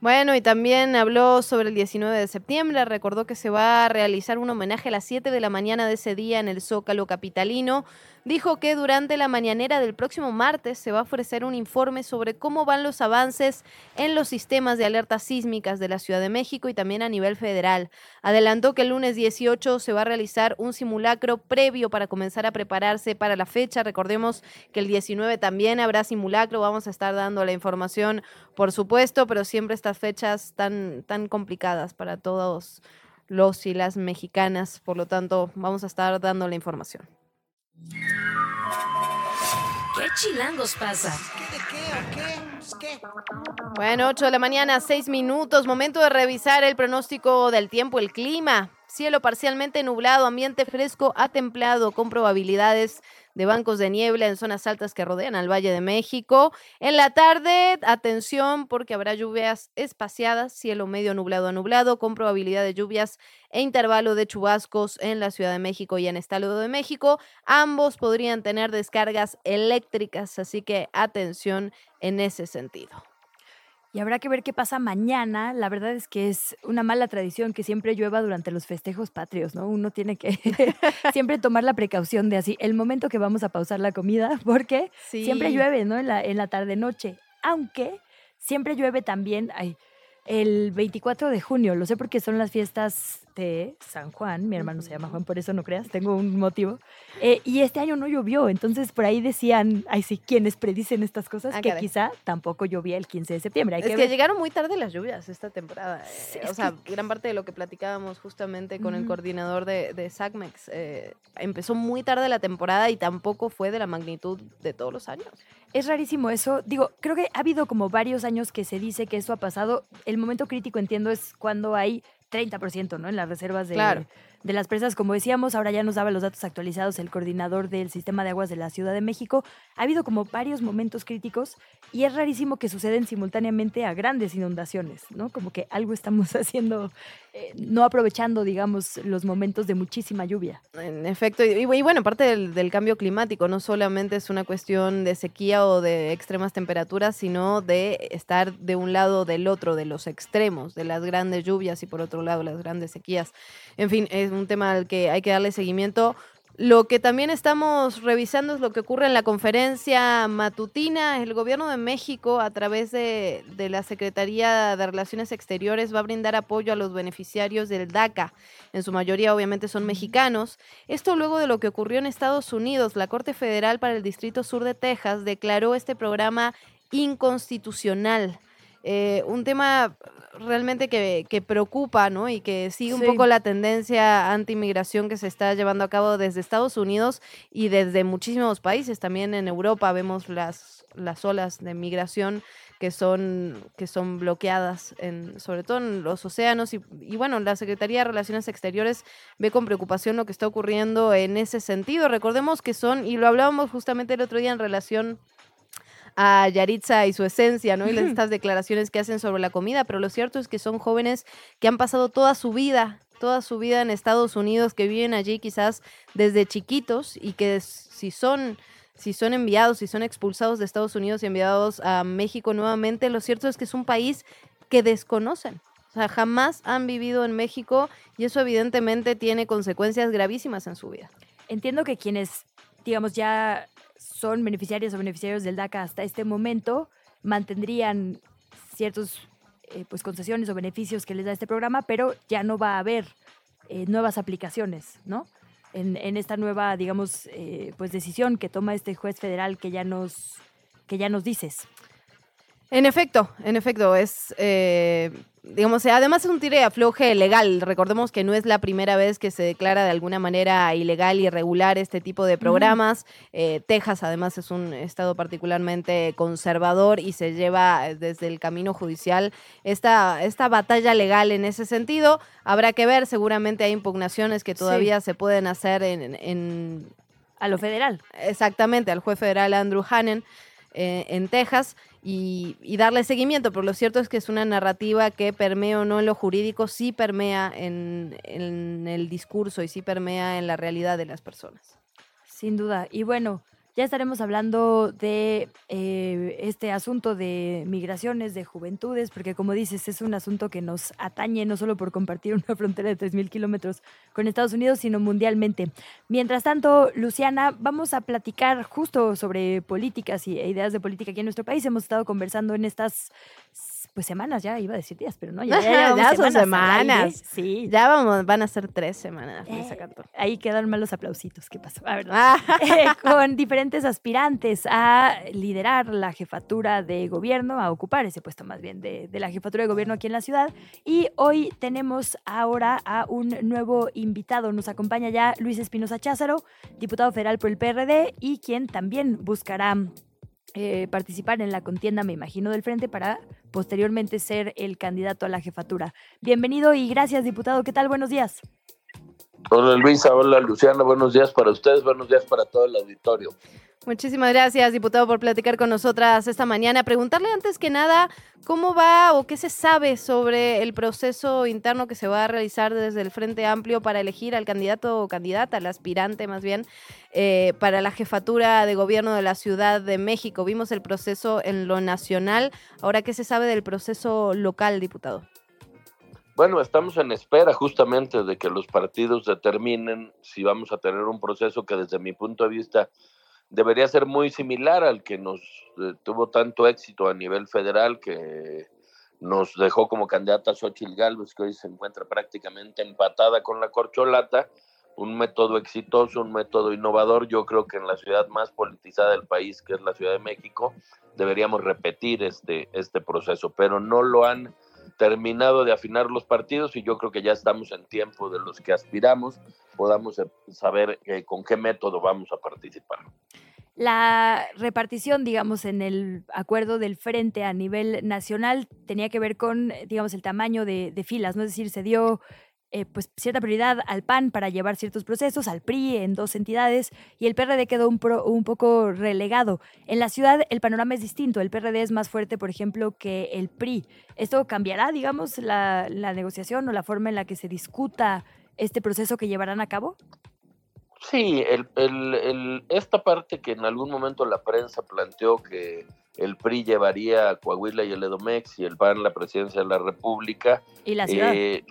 Bueno, y también habló sobre el 19 de septiembre, recordó que se va a realizar un homenaje a las 7 de la mañana de ese día en el Zócalo Capitalino. Dijo que durante la mañanera del próximo martes se va a ofrecer un informe sobre cómo van los avances en los sistemas de alertas sísmicas de la Ciudad de México y también a nivel federal. Adelantó que el lunes 18 se va a realizar un simulacro previo para comenzar a prepararse para la fecha. Recordemos que el 19 también habrá simulacro, vamos a estar dando la información, por supuesto, pero siempre estas fechas tan, tan complicadas para todos los y las mexicanas, por lo tanto, vamos a estar dando la información. ¿Qué chilangos pasa? Bueno, 8 de la mañana, 6 minutos, momento de revisar el pronóstico del tiempo, el clima. Cielo parcialmente nublado, ambiente fresco a templado, con probabilidades de bancos de niebla en zonas altas que rodean al Valle de México. En la tarde, atención porque habrá lluvias espaciadas, cielo medio nublado a nublado, con probabilidad de lluvias e intervalo de chubascos en la Ciudad de México y en Estado de México. Ambos podrían tener descargas eléctricas, así que atención en ese sentido. Y habrá que ver qué pasa mañana. La verdad es que es una mala tradición que siempre llueva durante los festejos patrios, ¿no? Uno tiene que <laughs> siempre tomar la precaución de así, el momento que vamos a pausar la comida, porque Sí. siempre llueve, ¿no? En la, en la tarde-noche. Aunque siempre llueve también ay, el 24 de junio. Lo sé porque son las fiestas de San Juan. Mi hermano se llama Juan, por eso no creas, tengo un motivo. Eh, y este año no llovió, entonces por ahí decían, ay sí, quienes predicen estas cosas, Ah, que caray. quizá tampoco llovía el 15 de septiembre. Hay Es que que, llegaron muy tarde las lluvias esta temporada. eh, es o sea, gran parte de lo que platicábamos justamente con el Ujú. coordinador de, de SACMEX eh, empezó muy tarde la temporada y tampoco fue de la magnitud de todos los años. Es rarísimo eso. Digo, creo que ha habido como varios años que se dice que eso ha pasado. El momento crítico, entiendo, es cuando hay 30%, ¿no? En las reservas de, Claro. de las presas. Como decíamos, ahora ya nos daba los datos actualizados el coordinador del sistema de aguas de la Ciudad de México. Ha habido como varios momentos críticos y es rarísimo que suceden simultáneamente a grandes inundaciones, ¿no? Como que algo estamos <laughs> haciendo, eh, no aprovechando, digamos, los momentos de muchísima lluvia. En efecto, y, bueno, parte del, del cambio climático, no solamente es una cuestión de sequía o de extremas temperaturas, sino de estar de un lado o del otro, de los extremos, de las grandes lluvias y por otro lado las grandes sequías. En fin, es un tema al que hay que darle seguimiento. Lo que también estamos revisando es lo que ocurre en la conferencia matutina. El gobierno de México, a través de, de la Secretaría de Relaciones Exteriores, va a brindar apoyo a los beneficiarios del DACA. En su mayoría, obviamente, son mexicanos. Esto luego de lo que ocurrió en Estados Unidos. La Corte Federal para el Distrito Sur de Texas declaró este programa inconstitucional. Eh, un tema realmente que, que preocupa, ¿no? Y que sigue un Sí. poco la tendencia anti-inmigración que se está llevando a cabo desde Estados Unidos y desde muchísimos países. También en Europa vemos las, las olas de migración que son, que son bloqueadas, en, sobre todo en los océanos. Y, y bueno, la Secretaría de Relaciones Exteriores ve con preocupación lo que está ocurriendo en ese sentido. Recordemos que son, y lo hablábamos justamente el otro día en relación a Yaritza y su esencia, ¿no? Y estas declaraciones que hacen sobre la comida, pero lo cierto es que son jóvenes que han pasado toda su vida toda su vida en Estados Unidos, que viven allí quizás desde chiquitos y que si son si son enviados, si son expulsados de Estados Unidos y enviados a México nuevamente, lo cierto es que es un país que desconocen. O sea, jamás han vivido en México y eso evidentemente tiene consecuencias gravísimas en su vida. Entiendo que quienes, digamos, ya son beneficiarios o beneficiarios del DACA hasta este momento, mantendrían ciertos eh, pues concesiones o beneficios que les da este programa, pero ya no va a haber eh, nuevas aplicaciones, ¿no? En, en esta nueva, digamos, eh, pues decisión que toma este juez federal que ya nos, que ya nos dices. En efecto, en efecto, es, eh, digamos, además es un tire afloje legal. Recordemos que no es la primera vez que se declara de alguna manera ilegal y irregular este tipo de programas. Eh, Texas, además, es un estado particularmente conservador y se lleva desde el camino judicial esta, esta batalla legal en ese sentido. Habrá que ver, seguramente hay impugnaciones que todavía se pueden hacer en, en, A lo federal. Exactamente, al juez federal Andrew Hannon. Eh, en Texas y, darle seguimiento, pero lo cierto es que es una narrativa que permea o no en lo jurídico, sí permea en, en el discurso y sí permea en la realidad de las personas. Sin duda. Y bueno, ya estaremos hablando de eh, este asunto de migraciones, de juventudes, porque como dices, es un asunto que nos atañe no solo por compartir una <laughs> frontera de 3.000 kilómetros con Estados Unidos, sino mundialmente. Mientras tanto, Luciana, vamos a platicar justo sobre políticas y e ideas de política aquí en nuestro país. Hemos estado conversando en estas pues semanas ya, iba a decir días, pero no, ya, ya, son semanas. Sí. Ya vamos, van a ser tres semanas. Eh, ahí quedan mal los aplausitos, ¿qué pasó? A ver, ah. <laughs> eh, con diferentes aspirantes a liderar la jefatura de gobierno, a ocupar ese puesto más bien de, de la jefatura de gobierno aquí en la ciudad. Y hoy tenemos ahora a un nuevo invitado. Nos acompaña ya Luis Espinosa Cházaro, diputado federal por el PRD y quien también buscará eh, participar en la contienda, me imagino, del frente para posteriormente ser el candidato a la jefatura. Bienvenido y gracias, diputado. ¿Qué tal? Buenos días. Hola Luisa, hola Luciana, buenos días para ustedes, buenos días para todo el auditorio. Muchísimas gracias, diputado, por platicar con nosotras esta mañana. Preguntarle antes que nada cómo va o qué se sabe sobre el proceso interno que se va a realizar desde el Frente Amplio para elegir al candidato o candidata, al aspirante más bien, eh, para la jefatura de gobierno de la Ciudad de México. Vimos el proceso en lo nacional. Ahora, ¿qué se sabe del proceso local, diputado? Bueno, estamos en espera justamente de que los partidos determinen si vamos a tener un proceso que desde mi punto de vista debería ser muy similar al que nos eh, tuvo tanto éxito a nivel federal, que nos dejó como candidata Xochitl Galvez, que hoy se encuentra prácticamente empatada con la corcholata, un método exitoso, un método innovador. Yo creo que en la ciudad más politizada del país, que es la Ciudad de México, deberíamos repetir este, este proceso, pero no lo han terminado de afinar los partidos y yo creo que ya estamos en tiempo de los que aspiramos podamos eh, saber eh, con qué método vamos a participar. La repartición, digamos, en el acuerdo del frente a nivel nacional tenía que ver con, digamos, el tamaño de, filas, ¿no? Es decir, se dio eh, pues cierta prioridad al PAN para llevar ciertos procesos, al PRI en dos entidades y el PRD quedó un, un poco relegado. En la ciudad el panorama es distinto, el PRD es más fuerte, por ejemplo, que el PRI. ¿Esto cambiará, digamos, la, la negociación o la forma en la que se discuta este proceso que llevarán a cabo? Sí, el, el, esta parte que en algún momento la prensa planteó que el PRI llevaría a Coahuila y el Edomex y el PAN la presidencia de la República. Y la ciudad. Eh,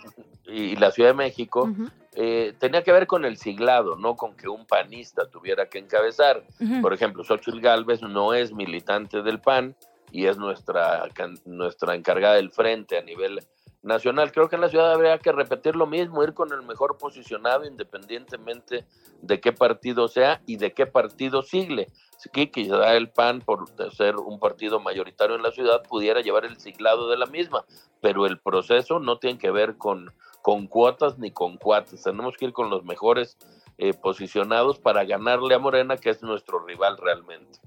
y la Ciudad de México, eh, tenía que ver con el siglado, no con que un panista tuviera que encabezar. Por ejemplo, Xochitl Galvez no es militante del PAN y es nuestra, nuestra encargada del frente a nivel nacional. Creo que en la ciudad habría que repetir lo mismo, ir con el mejor posicionado independientemente de qué partido sea y de qué partido sigle. Que quizá el PAN, por ser un partido mayoritario en la ciudad, pudiera llevar el siglado de la misma, pero el proceso no tiene que ver con, con cuotas ni con cuates. Tenemos que ir con los mejores eh, posicionados para ganarle a Morena, que es nuestro rival realmente.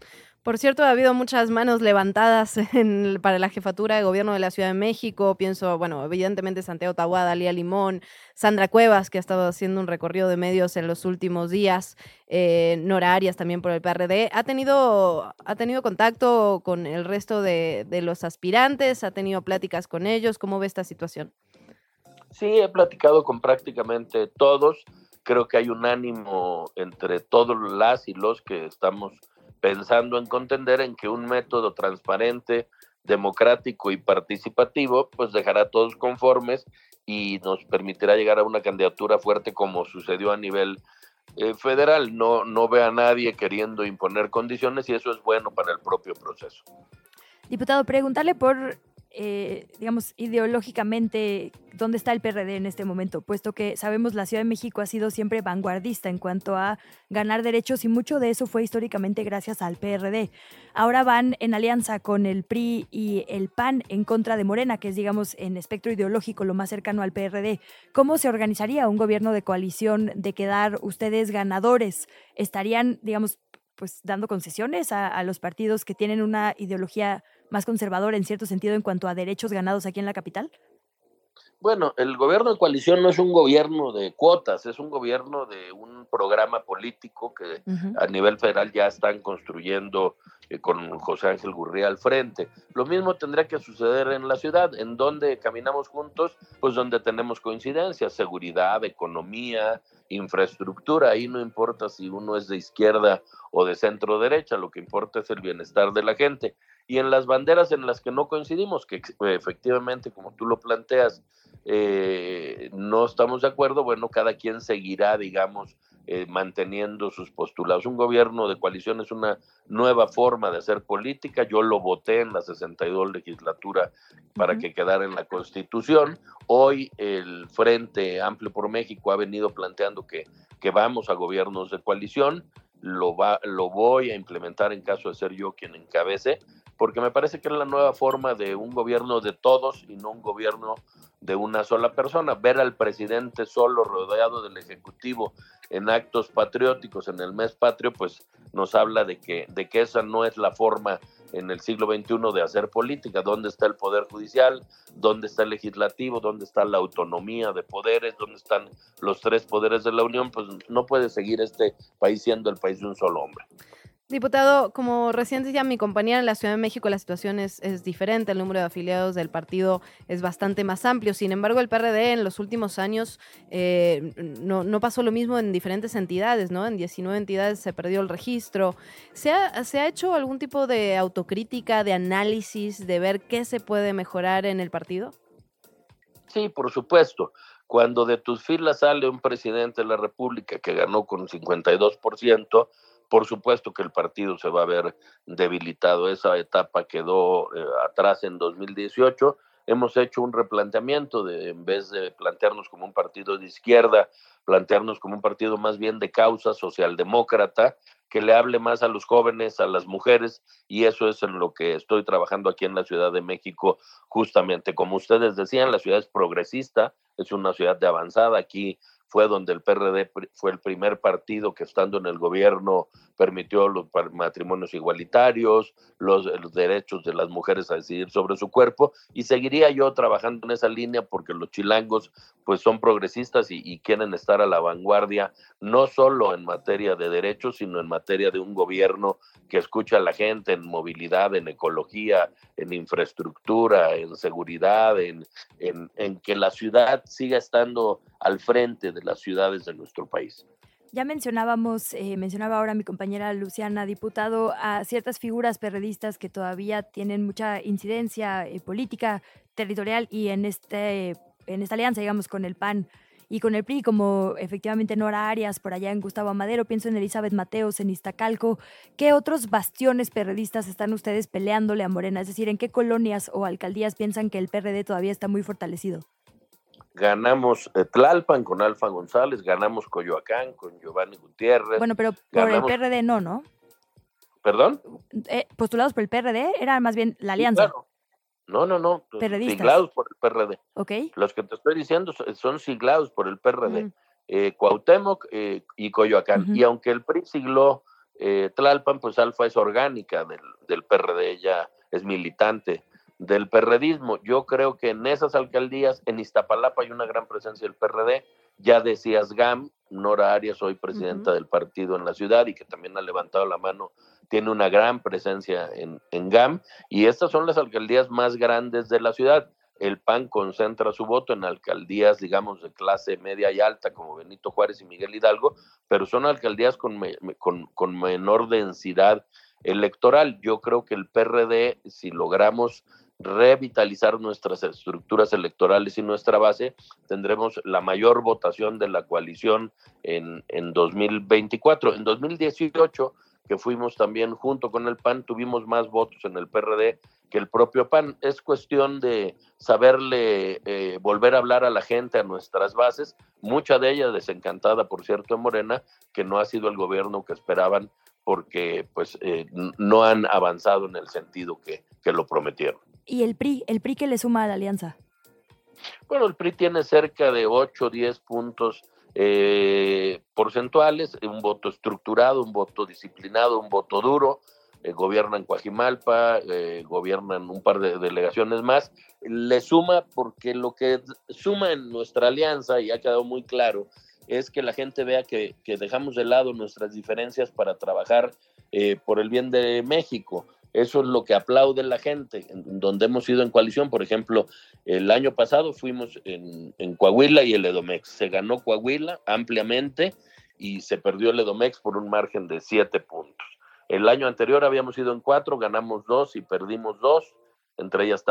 Por cierto, ha habido muchas manos levantadas <laughs> en, para la jefatura de gobierno de la Ciudad de México. Pienso, bueno, evidentemente Santiago Tahuada, Lía Limón, Sandra Cuevas, que ha estado haciendo un recorrido de medios en los últimos días, eh, Nora Arias también por el PRD. ¿Ha tenido, ha tenido contacto con el resto de, de los aspirantes? ¿Ha tenido pláticas con ellos? ¿Cómo ve esta situación? Sí, he platicado con prácticamente todos. Creo que hay un ánimo entre todos las y los que estamos pensando en contender en que un método transparente, democrático y participativo, pues dejará a todos conformes y nos permitirá llegar a una candidatura fuerte como sucedió a nivel eh, federal. No, no ve a nadie queriendo imponer condiciones y eso es bueno para el propio proceso. Diputado, preguntarle por eh, digamos, ideológicamente, dónde está el PRD en este momento, puesto que sabemos la Ciudad de México ha sido siempre vanguardista en cuanto a ganar derechos y mucho de eso fue históricamente gracias al PRD. Ahora van en alianza con el PRI y el PAN en contra de Morena, que es, digamos, en espectro ideológico lo más cercano al PRD. ¿Cómo se organizaría un gobierno de coalición de quedar ustedes ganadores? ¿Estarían, digamos, pues dando concesiones a, a los partidos que tienen una ideología más conservador en cierto sentido en cuanto a derechos ganados aquí en la capital? Bueno, el gobierno de coalición no es un gobierno de cuotas, es un gobierno de un programa político que a nivel federal ya están construyendo eh, con José Ángel Gurría al frente. Lo mismo tendría que suceder en la ciudad, en donde caminamos juntos, pues donde tenemos coincidencias, seguridad, economía, infraestructura. Ahí no importa si uno es de izquierda o de centro derecha, lo que importa es el bienestar de la gente y en las banderas en las que no coincidimos, que efectivamente, como tú lo planteas, eh, no estamos de acuerdo, bueno, cada quien seguirá, digamos, eh, manteniendo sus postulados. Un gobierno de coalición es una nueva forma de hacer política. Yo lo voté en la 62 legislatura para que quedara en la Constitución. Hoy el Frente Amplio por México ha venido planteando que, que vamos a gobiernos de coalición. Lo, va, lo voy a implementar en caso de ser yo quien encabece, porque me parece que es la nueva forma de un gobierno de todos y no un gobierno de una sola persona. Ver al presidente solo rodeado del Ejecutivo en actos patrióticos en el mes patrio, pues nos habla de que, de que esa no es la forma en el siglo XXI de hacer política. ¿Dónde está el Poder Judicial? ¿Dónde está el Legislativo? ¿Dónde está la autonomía de poderes? ¿Dónde están los tres poderes de la Unión? Pues no puede seguir este país siendo el país de un solo hombre. Diputado, como recién decía mi compañera en la Ciudad de México, la situación es, es, diferente, el número de afiliados del partido es bastante más amplio. Sin embargo, el PRD en los últimos años eh, no, no, pasó lo mismo en diferentes entidades, ¿no? En 19 entidades se perdió el registro. ¿Se ha, ¿Se ha hecho algún tipo de autocrítica, de análisis, de ver qué se puede mejorar en el partido? Sí, por supuesto. Cuando de tus filas sale un presidente de la República que ganó con 52%, por supuesto que el partido se va a ver debilitado. Esa etapa quedó eh, atrás en 2018. Hemos hecho un replanteamiento de, en vez de plantearnos como un partido de izquierda, plantearnos como un partido más bien de causa socialdemócrata, que le hable más a los jóvenes, a las mujeres, y eso es en lo que estoy trabajando aquí en la Ciudad de México, justamente. Como ustedes decían, la ciudad es progresista, es una ciudad de avanzada. Aquí fue donde el PRD fue el primer partido que estando en el gobierno permitió los matrimonios igualitarios, los, los, derechos de las mujeres a decidir sobre su cuerpo y seguiría yo trabajando en esa línea porque los chilangos pues son progresistas y, y quieren estar a la vanguardia no solo en materia de derechos sino en materia de un gobierno que escucha a la gente en movilidad, en ecología, en infraestructura, en seguridad, en, en, en que la ciudad siga estando al frente de las ciudades de nuestro país. Ya mencionábamos, eh, mencionaba ahora mi compañera Luciana, diputado, a ciertas figuras periodistas que todavía tienen mucha incidencia eh, política, territorial y en, este, en esta alianza, digamos, con el PAN y con el PRI, como efectivamente Nora Arias, por allá en Gustavo Amadero, pienso en Elizabeth Mateos, en Iztacalco. ¿Qué otros bastiones periodistas están ustedes peleándole a Morena? Es decir, ¿en qué colonias o alcaldías piensan que el PRD todavía está muy fortalecido? Ganamos eh, Tlalpan con Alfa González, ganamos Coyoacán con Giovanni Gutiérrez. Bueno, pero por ganamos... el PRD no, ¿no? ¿Perdón? Eh, postulados por el PRD, era más bien la alianza. Sí, claro. No, no, no. Periodistas. Siglados por el PRD. Ok. Los que te estoy diciendo son siglados por el PRD. Mm. Eh, Cuauhtémoc eh, y Coyoacán. Uh -huh. Y aunque el PRI sigló eh, Tlalpan, pues Alfa es orgánica del, del PRD, ella es militante del perredismo. Yo creo que en esas alcaldías, en Iztapalapa hay una gran presencia del PRD. Ya decías GAM, Nora Arias, hoy presidenta del partido en la ciudad y que también ha levantado la mano, tiene una gran presencia en, en GAM. Y estas son las alcaldías más grandes de la ciudad. El PAN concentra su voto en alcaldías, digamos, de clase media y alta, como Benito Juárez y Miguel Hidalgo, pero son alcaldías con, con, con menor densidad electoral. Yo creo que el PRD, si logramos revitalizar nuestras estructuras electorales y nuestra base, tendremos la mayor votación de la coalición en, en 2024. En 2018, que fuimos también junto con el PAN, tuvimos más votos en el PRD que el propio PAN. Es cuestión de saberle eh, volver a hablar a la gente, a nuestras bases, mucha de ellas desencantada, por cierto, en Morena, que no ha sido el gobierno que esperaban porque pues eh, no han avanzado en el sentido que, que lo prometieron. ¿Y el PRI? ¿El PRI que le suma a la alianza? Bueno, el PRI tiene cerca de 8 o 10 puntos eh, porcentuales, un voto estructurado, un voto disciplinado, un voto duro. Eh, gobiernan Coajimalpa, eh, gobiernan un par de delegaciones más. Le suma porque lo que suma en nuestra alianza, y ha quedado muy claro, es que la gente vea que, que dejamos de lado nuestras diferencias para trabajar eh, por el bien de México. Eso es lo que aplaude la gente, en donde hemos ido en coalición. Por ejemplo, el año pasado fuimos en, Coahuila y el Edomex. Se ganó Coahuila ampliamente y se perdió el Edomex por un margen de siete puntos. El año anterior habíamos ido en cuatro, ganamos dos y perdimos dos, entre ellas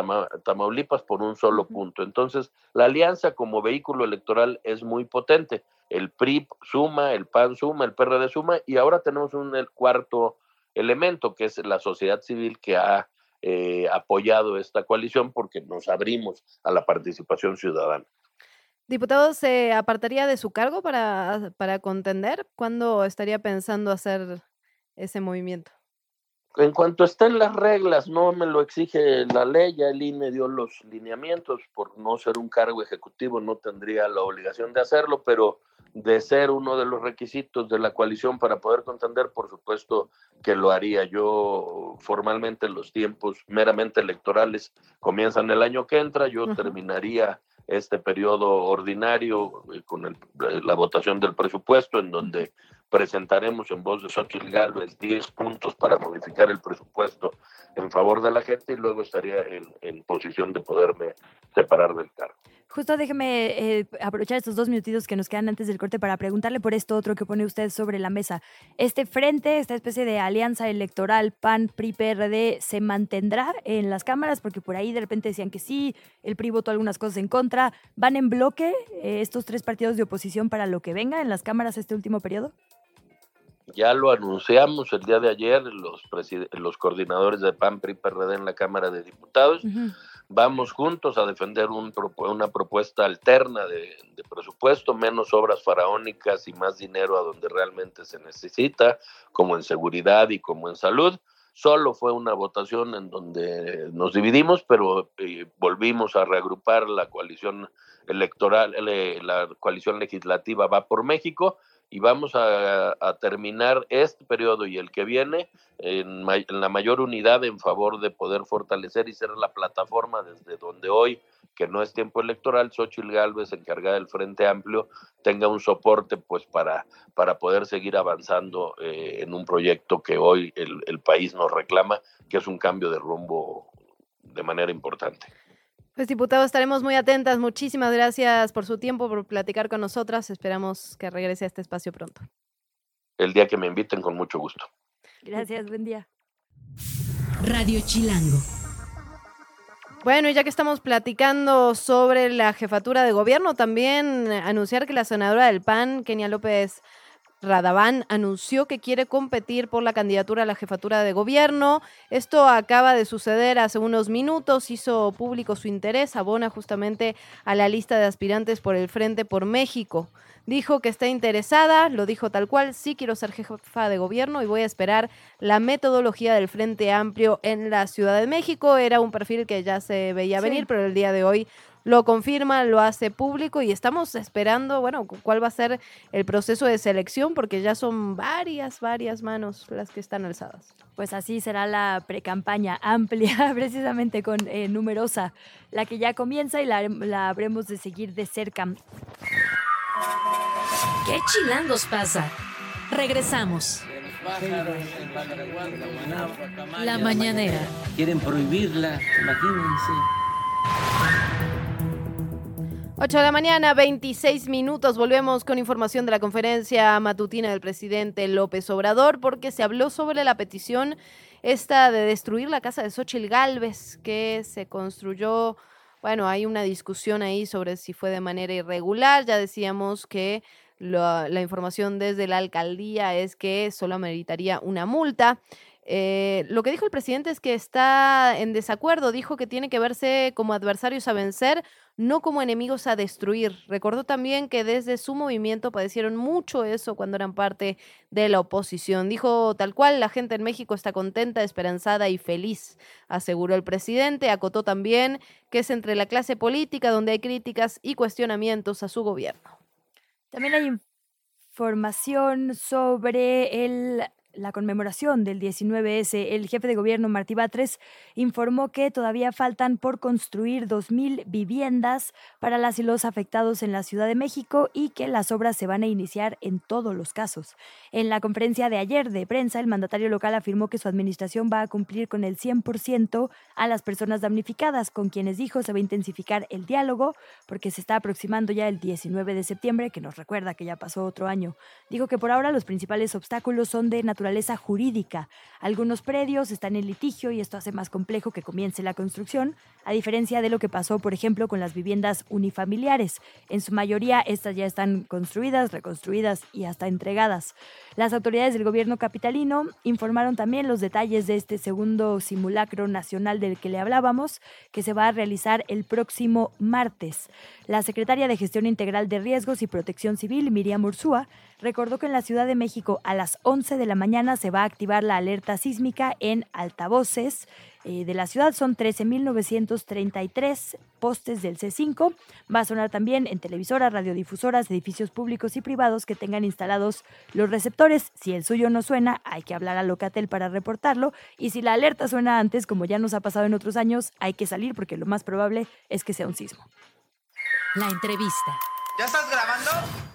Tamaulipas por un solo punto. Entonces, la alianza como vehículo electoral es muy potente. El PRI suma, el PAN suma, el PRD suma y ahora tenemos un el cuarto elemento, que es la sociedad civil que ha eh, apoyado esta coalición porque nos abrimos a la participación ciudadana. Diputado, ¿se apartaría de su cargo para, para contender? ¿Cuándo estaría pensando hacer ese movimiento? En cuanto estén las reglas, no me lo exige la ley, ya el INE dio los lineamientos, por no ser un cargo ejecutivo no tendría la obligación de hacerlo, pero de ser uno de los requisitos de la coalición para poder contender, por supuesto que lo haría. Yo formalmente los tiempos meramente electorales comienzan el año que entra, yo terminaría este periodo ordinario eh, con la votación del presupuesto, en donde presentaremos en voz de Xochitl Gálvez 10 puntos para modificar el presupuesto en favor de la gente y luego estaría en, en posición de poderme separar del cargo. Justo déjeme eh, aprovechar estos dos minutitos que nos quedan antes del corte para preguntarle por esto otro que pone usted sobre la mesa. ¿Este frente, esta especie de alianza electoral PAN-PRI-PRD se mantendrá en las cámaras? Porque por ahí de repente decían que sí, el PRI votó algunas cosas en contra. ¿Van en bloque eh, estos tres partidos de oposición para lo que venga en las cámaras este último periodo? Ya lo anunciamos el día de ayer, los, los coordinadores de PAN, PRI, PRD en la Cámara de Diputados. Vamos juntos a defender una propuesta alterna de, presupuesto, menos obras faraónicas y más dinero a donde realmente se necesita, como en seguridad y como en salud. Solo fue una votación en donde nos dividimos, pero eh, volvimos a reagrupar la coalición electoral, eh, la coalición legislativa va por México y vamos a, terminar este periodo y el que viene en, la mayor unidad en favor de poder fortalecer y ser la plataforma desde donde hoy, que no es tiempo electoral, Xochitl Gálvez, encargada del Frente Amplio, tenga un soporte pues para, para poder seguir avanzando eh, en un proyecto que hoy el, el país nos reclama, que es un cambio de rumbo de manera importante. Pues diputado, estaremos muy atentas. Muchísimas gracias por su tiempo, por platicar con nosotras. Esperamos que regrese a este espacio pronto. El día que me inviten, con mucho gusto. Gracias, buen día. Radio Chilango. Bueno, y ya que estamos platicando sobre la jefatura de gobierno, también anunciar que la senadora del PAN, Kenia López Radaván anunció que quiere competir por la candidatura a la jefatura de gobierno. Esto acaba de suceder hace unos minutos, hizo público su interés, abona justamente a la lista de aspirantes por el Frente por México. Dijo que está interesada, lo dijo tal cual, sí quiero ser jefa de gobierno y voy a esperar la metodología del Frente Amplio en la Ciudad de México. Era un perfil que ya se veía venir, pero el día de hoy lo confirma, lo hace público y estamos esperando, bueno, cuál va a ser el proceso de selección porque ya son varias, varias manos las que están alzadas. Pues así será la precampaña amplia, <laughs> precisamente con eh, numerosa, la que ya comienza y la, la habremos de seguir de cerca. ¿Qué chilangos pasa? Regresamos. La mañanera. Quieren prohibirla, imagínense. 8 de la mañana, 26 minutos. Volvemos con información de la conferencia matutina del presidente López Obrador, porque se habló sobre la petición esta de destruir la casa de Xochil Gálvez, que se construyó. Bueno, hay una discusión ahí sobre si fue de manera irregular. Ya decíamos que la, información desde la alcaldía es que solo ameritaría una multa. Eh, lo que dijo el presidente es que está en desacuerdo. Dijo que tiene que verse como adversarios a vencer, no como enemigos a destruir. Recordó también que desde su movimiento padecieron mucho eso cuando eran parte de la oposición. Dijo tal cual, la gente en México está contenta, esperanzada y feliz, aseguró el presidente. Acotó también que es entre la clase política donde hay críticas y cuestionamientos a su gobierno. También hay información sobre el la conmemoración del 19S, el jefe de gobierno Martí Batres informó que todavía faltan por construir 2.000 viviendas para las y los afectados en la Ciudad de México y que las obras se van a iniciar en todos los casos. En la conferencia de ayer de prensa, el mandatario local afirmó que su administración va a cumplir con el 100% a las personas damnificadas, con quienes dijo se va a intensificar el diálogo porque se está aproximando ya el 19 de septiembre, que nos recuerda que ya pasó otro año. Dijo que por ahora los principales obstáculos son de naturaleza jurídica. Algunos predios están en litigio y esto hace más complejo que comience la construcción, a diferencia de lo que pasó, por ejemplo, con las viviendas unifamiliares. En su mayoría, estas ya están construidas, reconstruidas y hasta entregadas. Las autoridades del gobierno capitalino informaron también los detalles de este segundo simulacro nacional del que le hablábamos, que se va a realizar el próximo martes. La secretaria de Gestión Integral de Riesgos y Protección Civil, Miriam Ursúa, recordó que en la Ciudad de México a las 11 de la mañana se va a activar la alerta sísmica en altavoces eh, de la ciudad. Son 13.933 postes del C5. Va a sonar también en televisoras, radiodifusoras, edificios públicos y privados que tengan instalados los receptores. Si el suyo no suena, hay que hablar a Locatel para reportarlo. Y si la alerta suena antes, como ya nos ha pasado en otros años, hay que salir porque lo más probable es que sea un sismo. La entrevista. ¿Ya estás grabando?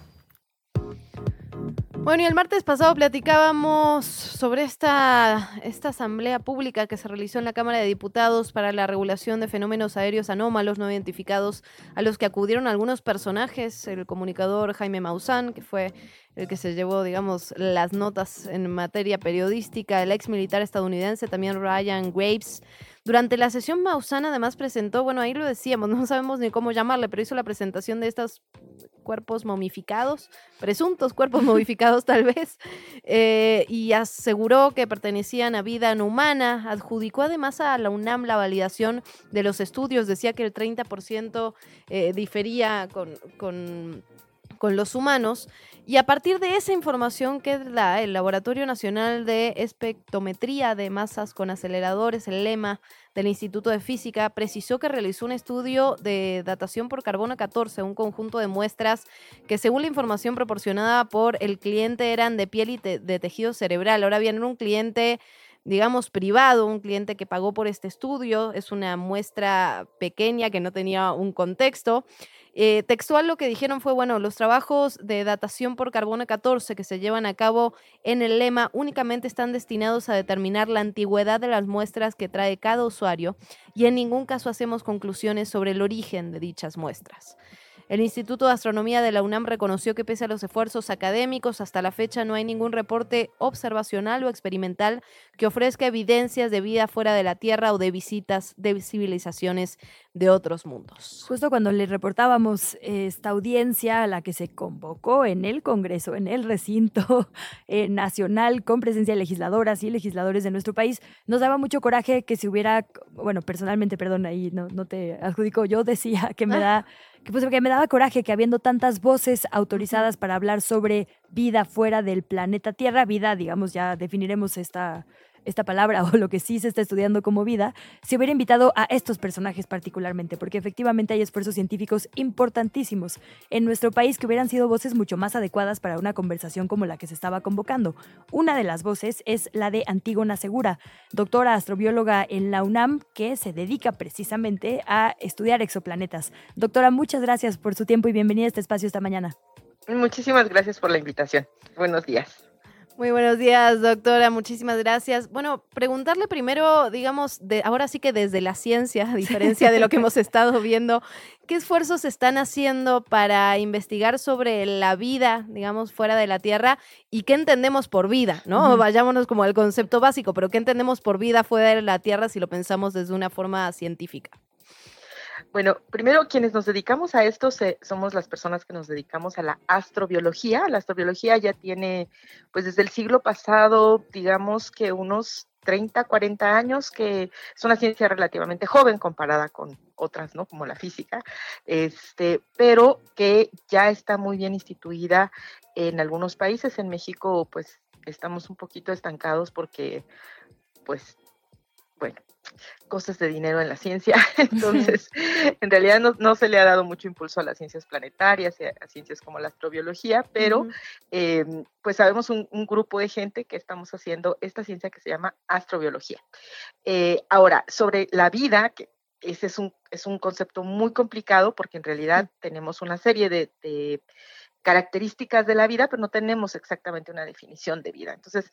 Bueno, y el martes pasado platicábamos sobre esta, esta asamblea pública que se realizó en la Cámara de Diputados para la regulación de fenómenos aéreos anómalos no identificados, a los que acudieron algunos personajes, el comunicador Jaime Maussan, que fue el que se llevó, digamos, las notas en materia periodística, el ex militar estadounidense, también Ryan Graves. Durante la sesión Maussan además presentó, bueno, ahí lo decíamos, <laughs> no sabemos ni cómo llamarle, pero hizo la presentación de estos cuerpos momificados, presuntos cuerpos <laughs> momificados tal vez, eh, y aseguró que pertenecían a vida no humana. Adjudicó además a la UNAM la validación de los estudios, decía que el 30% eh, difería con, con con los humanos. Y a partir de esa información que da el Laboratorio Nacional de Espectrometría de Masas con Aceleradores, el LEMA del Instituto de Física, precisó que realizó un estudio de datación por carbono 14, un conjunto de muestras que según la información proporcionada por el cliente eran de piel y de tejido cerebral. Ahora bien, era un cliente digamos, privado, un cliente que pagó por este estudio, es una muestra pequeña que no tenía un contexto. Eh, textual lo que dijeron fue, bueno, los trabajos de datación por carbono 14 que se llevan a cabo en el lema únicamente están destinados a determinar la antigüedad de las muestras que trae cada usuario y en ningún caso hacemos conclusiones sobre el origen de dichas muestras. El Instituto de Astronomía de la UNAM reconoció que pese a los esfuerzos académicos, hasta la fecha no hay ningún reporte observacional o experimental que ofrezca evidencias de vida fuera de la Tierra o de visitas de civilizaciones de otros mundos. Justo cuando le reportábamos esta audiencia a la que se convocó en el Congreso, en el recinto <laughs> eh, nacional, con presencia de legisladoras y legisladores de nuestro país, nos daba mucho coraje que se hubiera, bueno, personalmente, perdón, ahí no, no te adjudico, yo decía que me <laughs> da que, pues, que me daba coraje que habiendo tantas voces autorizadas para hablar sobre vida fuera del planeta Tierra, vida, digamos, ya definiremos esta, esta palabra <laughs> o lo que sí se está estudiando como vida, se hubiera invitado a estos personajes particularmente, porque efectivamente hay esfuerzos científicos importantísimos en nuestro país que hubieran sido voces mucho más adecuadas para una conversación como la que se estaba convocando. Una de las voces es la de Antígona Segura, doctora astrobióloga en la UNAM, que se dedica precisamente a estudiar exoplanetas. Doctora, muchas gracias por su tiempo y bienvenida a este espacio esta mañana. Muchísimas gracias por la invitación. Buenos días. Muy buenos días, doctora. Muchísimas gracias. Bueno, preguntarle primero, digamos, de, ahora sí que desde la ciencia, a diferencia de lo que hemos <laughs> estado viendo, ¿qué esfuerzos están haciendo para investigar sobre la vida, digamos, fuera de la Tierra y qué entendemos por vida, ¿no? Vayámonos como al concepto básico, pero ¿qué entendemos por vida fuera de la Tierra si lo pensamos desde una forma científica? Bueno, primero quienes nos dedicamos a esto somos las personas que nos dedicamos a la astrobiología. La astrobiología ya tiene, pues desde el siglo pasado, digamos que unos 30, 40 años, que es una ciencia relativamente joven comparada con otras, ¿no? Como la física, este, pero que ya está muy bien instituida en algunos países. En México, pues estamos un poquito estancados porque, pues, bueno, cosas de dinero en la ciencia. <laughs> Entonces, en realidad no, se le ha dado mucho impulso a las ciencias planetarias y a, ciencias como la astrobiología, pero em, pues sabemos un, grupo de gente que estamos haciendo esta ciencia que se llama astrobiología. Eh, ahora, sobre la vida, que ese es un, es un concepto muy complicado porque en realidad tenemos una serie de, de características de la vida, pero no tenemos exactamente una definición de vida. Entonces,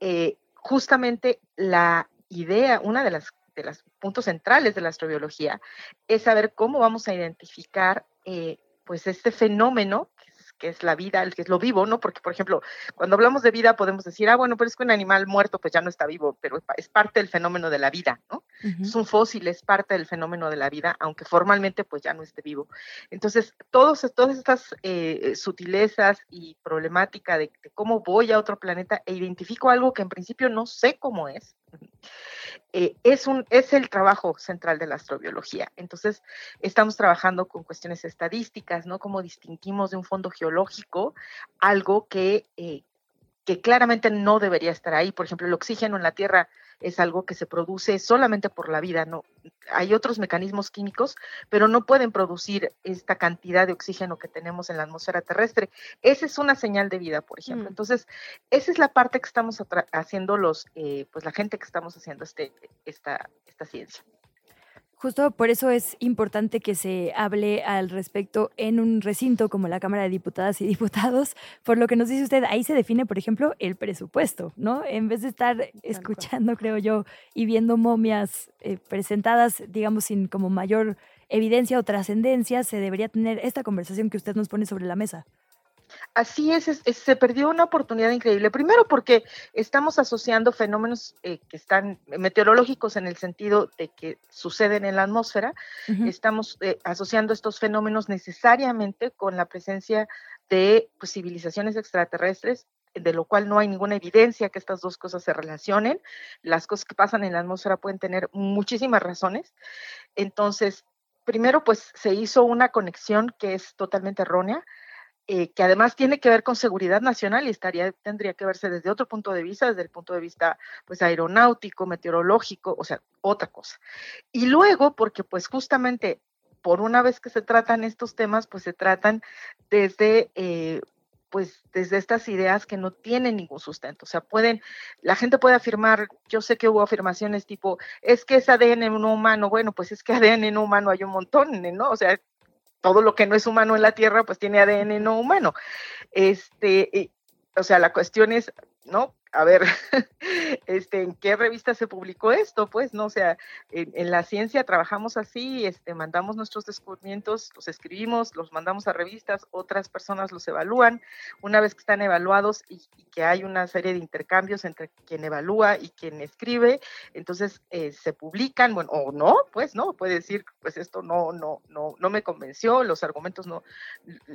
eh, justamente la idea, una de las de los puntos centrales de la astrobiología es saber cómo vamos a identificar eh, pues este fenómeno que es, la vida, el que es lo vivo, ¿no? Porque, por ejemplo, cuando hablamos de vida podemos decir, ah, bueno, pero es que un animal muerto pues ya no está vivo, pero es parte del fenómeno de la vida, ¿no? Es un fósil, es parte del fenómeno de la vida, aunque formalmente pues ya no esté vivo. Entonces, todos, todas estas eh, sutilezas y problemática de, de cómo voy a otro planeta e identifico algo que en principio no sé cómo es, eh, es, un, es el trabajo central de la astrobiología. Entonces, estamos trabajando con cuestiones estadísticas, ¿no? Cómo distinguimos de un fondo geológico algo que, eh, que claramente no debería estar ahí. Por ejemplo, el oxígeno en la Tierra es algo que se produce solamente por la vida, no hay otros mecanismos químicos, pero no pueden producir esta cantidad de oxígeno que tenemos en la atmósfera terrestre. Esa es una señal de vida, por ejemplo. Mm. Entonces, esa es la parte que estamos haciendo los, eh, pues la gente que estamos haciendo este, esta, esta ciencia. Justo por eso es importante que se hable al respecto en un recinto como la Cámara de Diputadas y Diputados, por lo que nos dice usted, ahí se define, por ejemplo, el presupuesto, ¿no? En vez de estar escuchando, creo yo, y viendo momias eh, presentadas, digamos, sin como mayor evidencia o trascendencia, se debería tener esta conversación que usted nos pone sobre la mesa. Así es, se perdió una oportunidad increíble. Primero porque estamos asociando fenómenos eh, que están meteorológicos en el sentido de que suceden en la atmósfera. Estamos eh, asociando estos fenómenos necesariamente con la presencia de pues, civilizaciones extraterrestres de lo cual no hay ninguna evidencia que estas dos cosas se relacionen. Las cosas que pasan en la atmósfera pueden tener muchísimas razones. Entonces, primero, pues se hizo una conexión que es totalmente errónea. Eh, que además tiene que ver con seguridad nacional y estaría, tendría que verse desde otro punto de vista, desde el punto de vista pues aeronáutico, meteorológico, o sea, otra cosa. Y luego, porque pues justamente por una vez que se tratan estos temas, pues se tratan desde eh, pues desde estas ideas que no tienen ningún sustento. O sea, pueden, la gente puede afirmar, yo sé que hubo afirmaciones tipo, es que es ADN no humano, bueno, pues es que ADN no humano hay un montón, ¿no? O sea, todo lo que no es humano en la Tierra, pues tiene ADN no humano. Este, o sea, la cuestión es, ¿no? A ver, <laughs> este, ¿en qué revista se publicó esto? Pues, no, o sea, en, la ciencia trabajamos así, este, mandamos nuestros descubrimientos, los escribimos, los mandamos a revistas, otras personas los evalúan. Una vez que están evaluados y, que hay una serie de intercambios entre quien evalúa y quien escribe, entonces eh, se publican, bueno, o no, pues, ¿no? Puede decir, pues esto no, no, no, no me convenció, los argumentos no,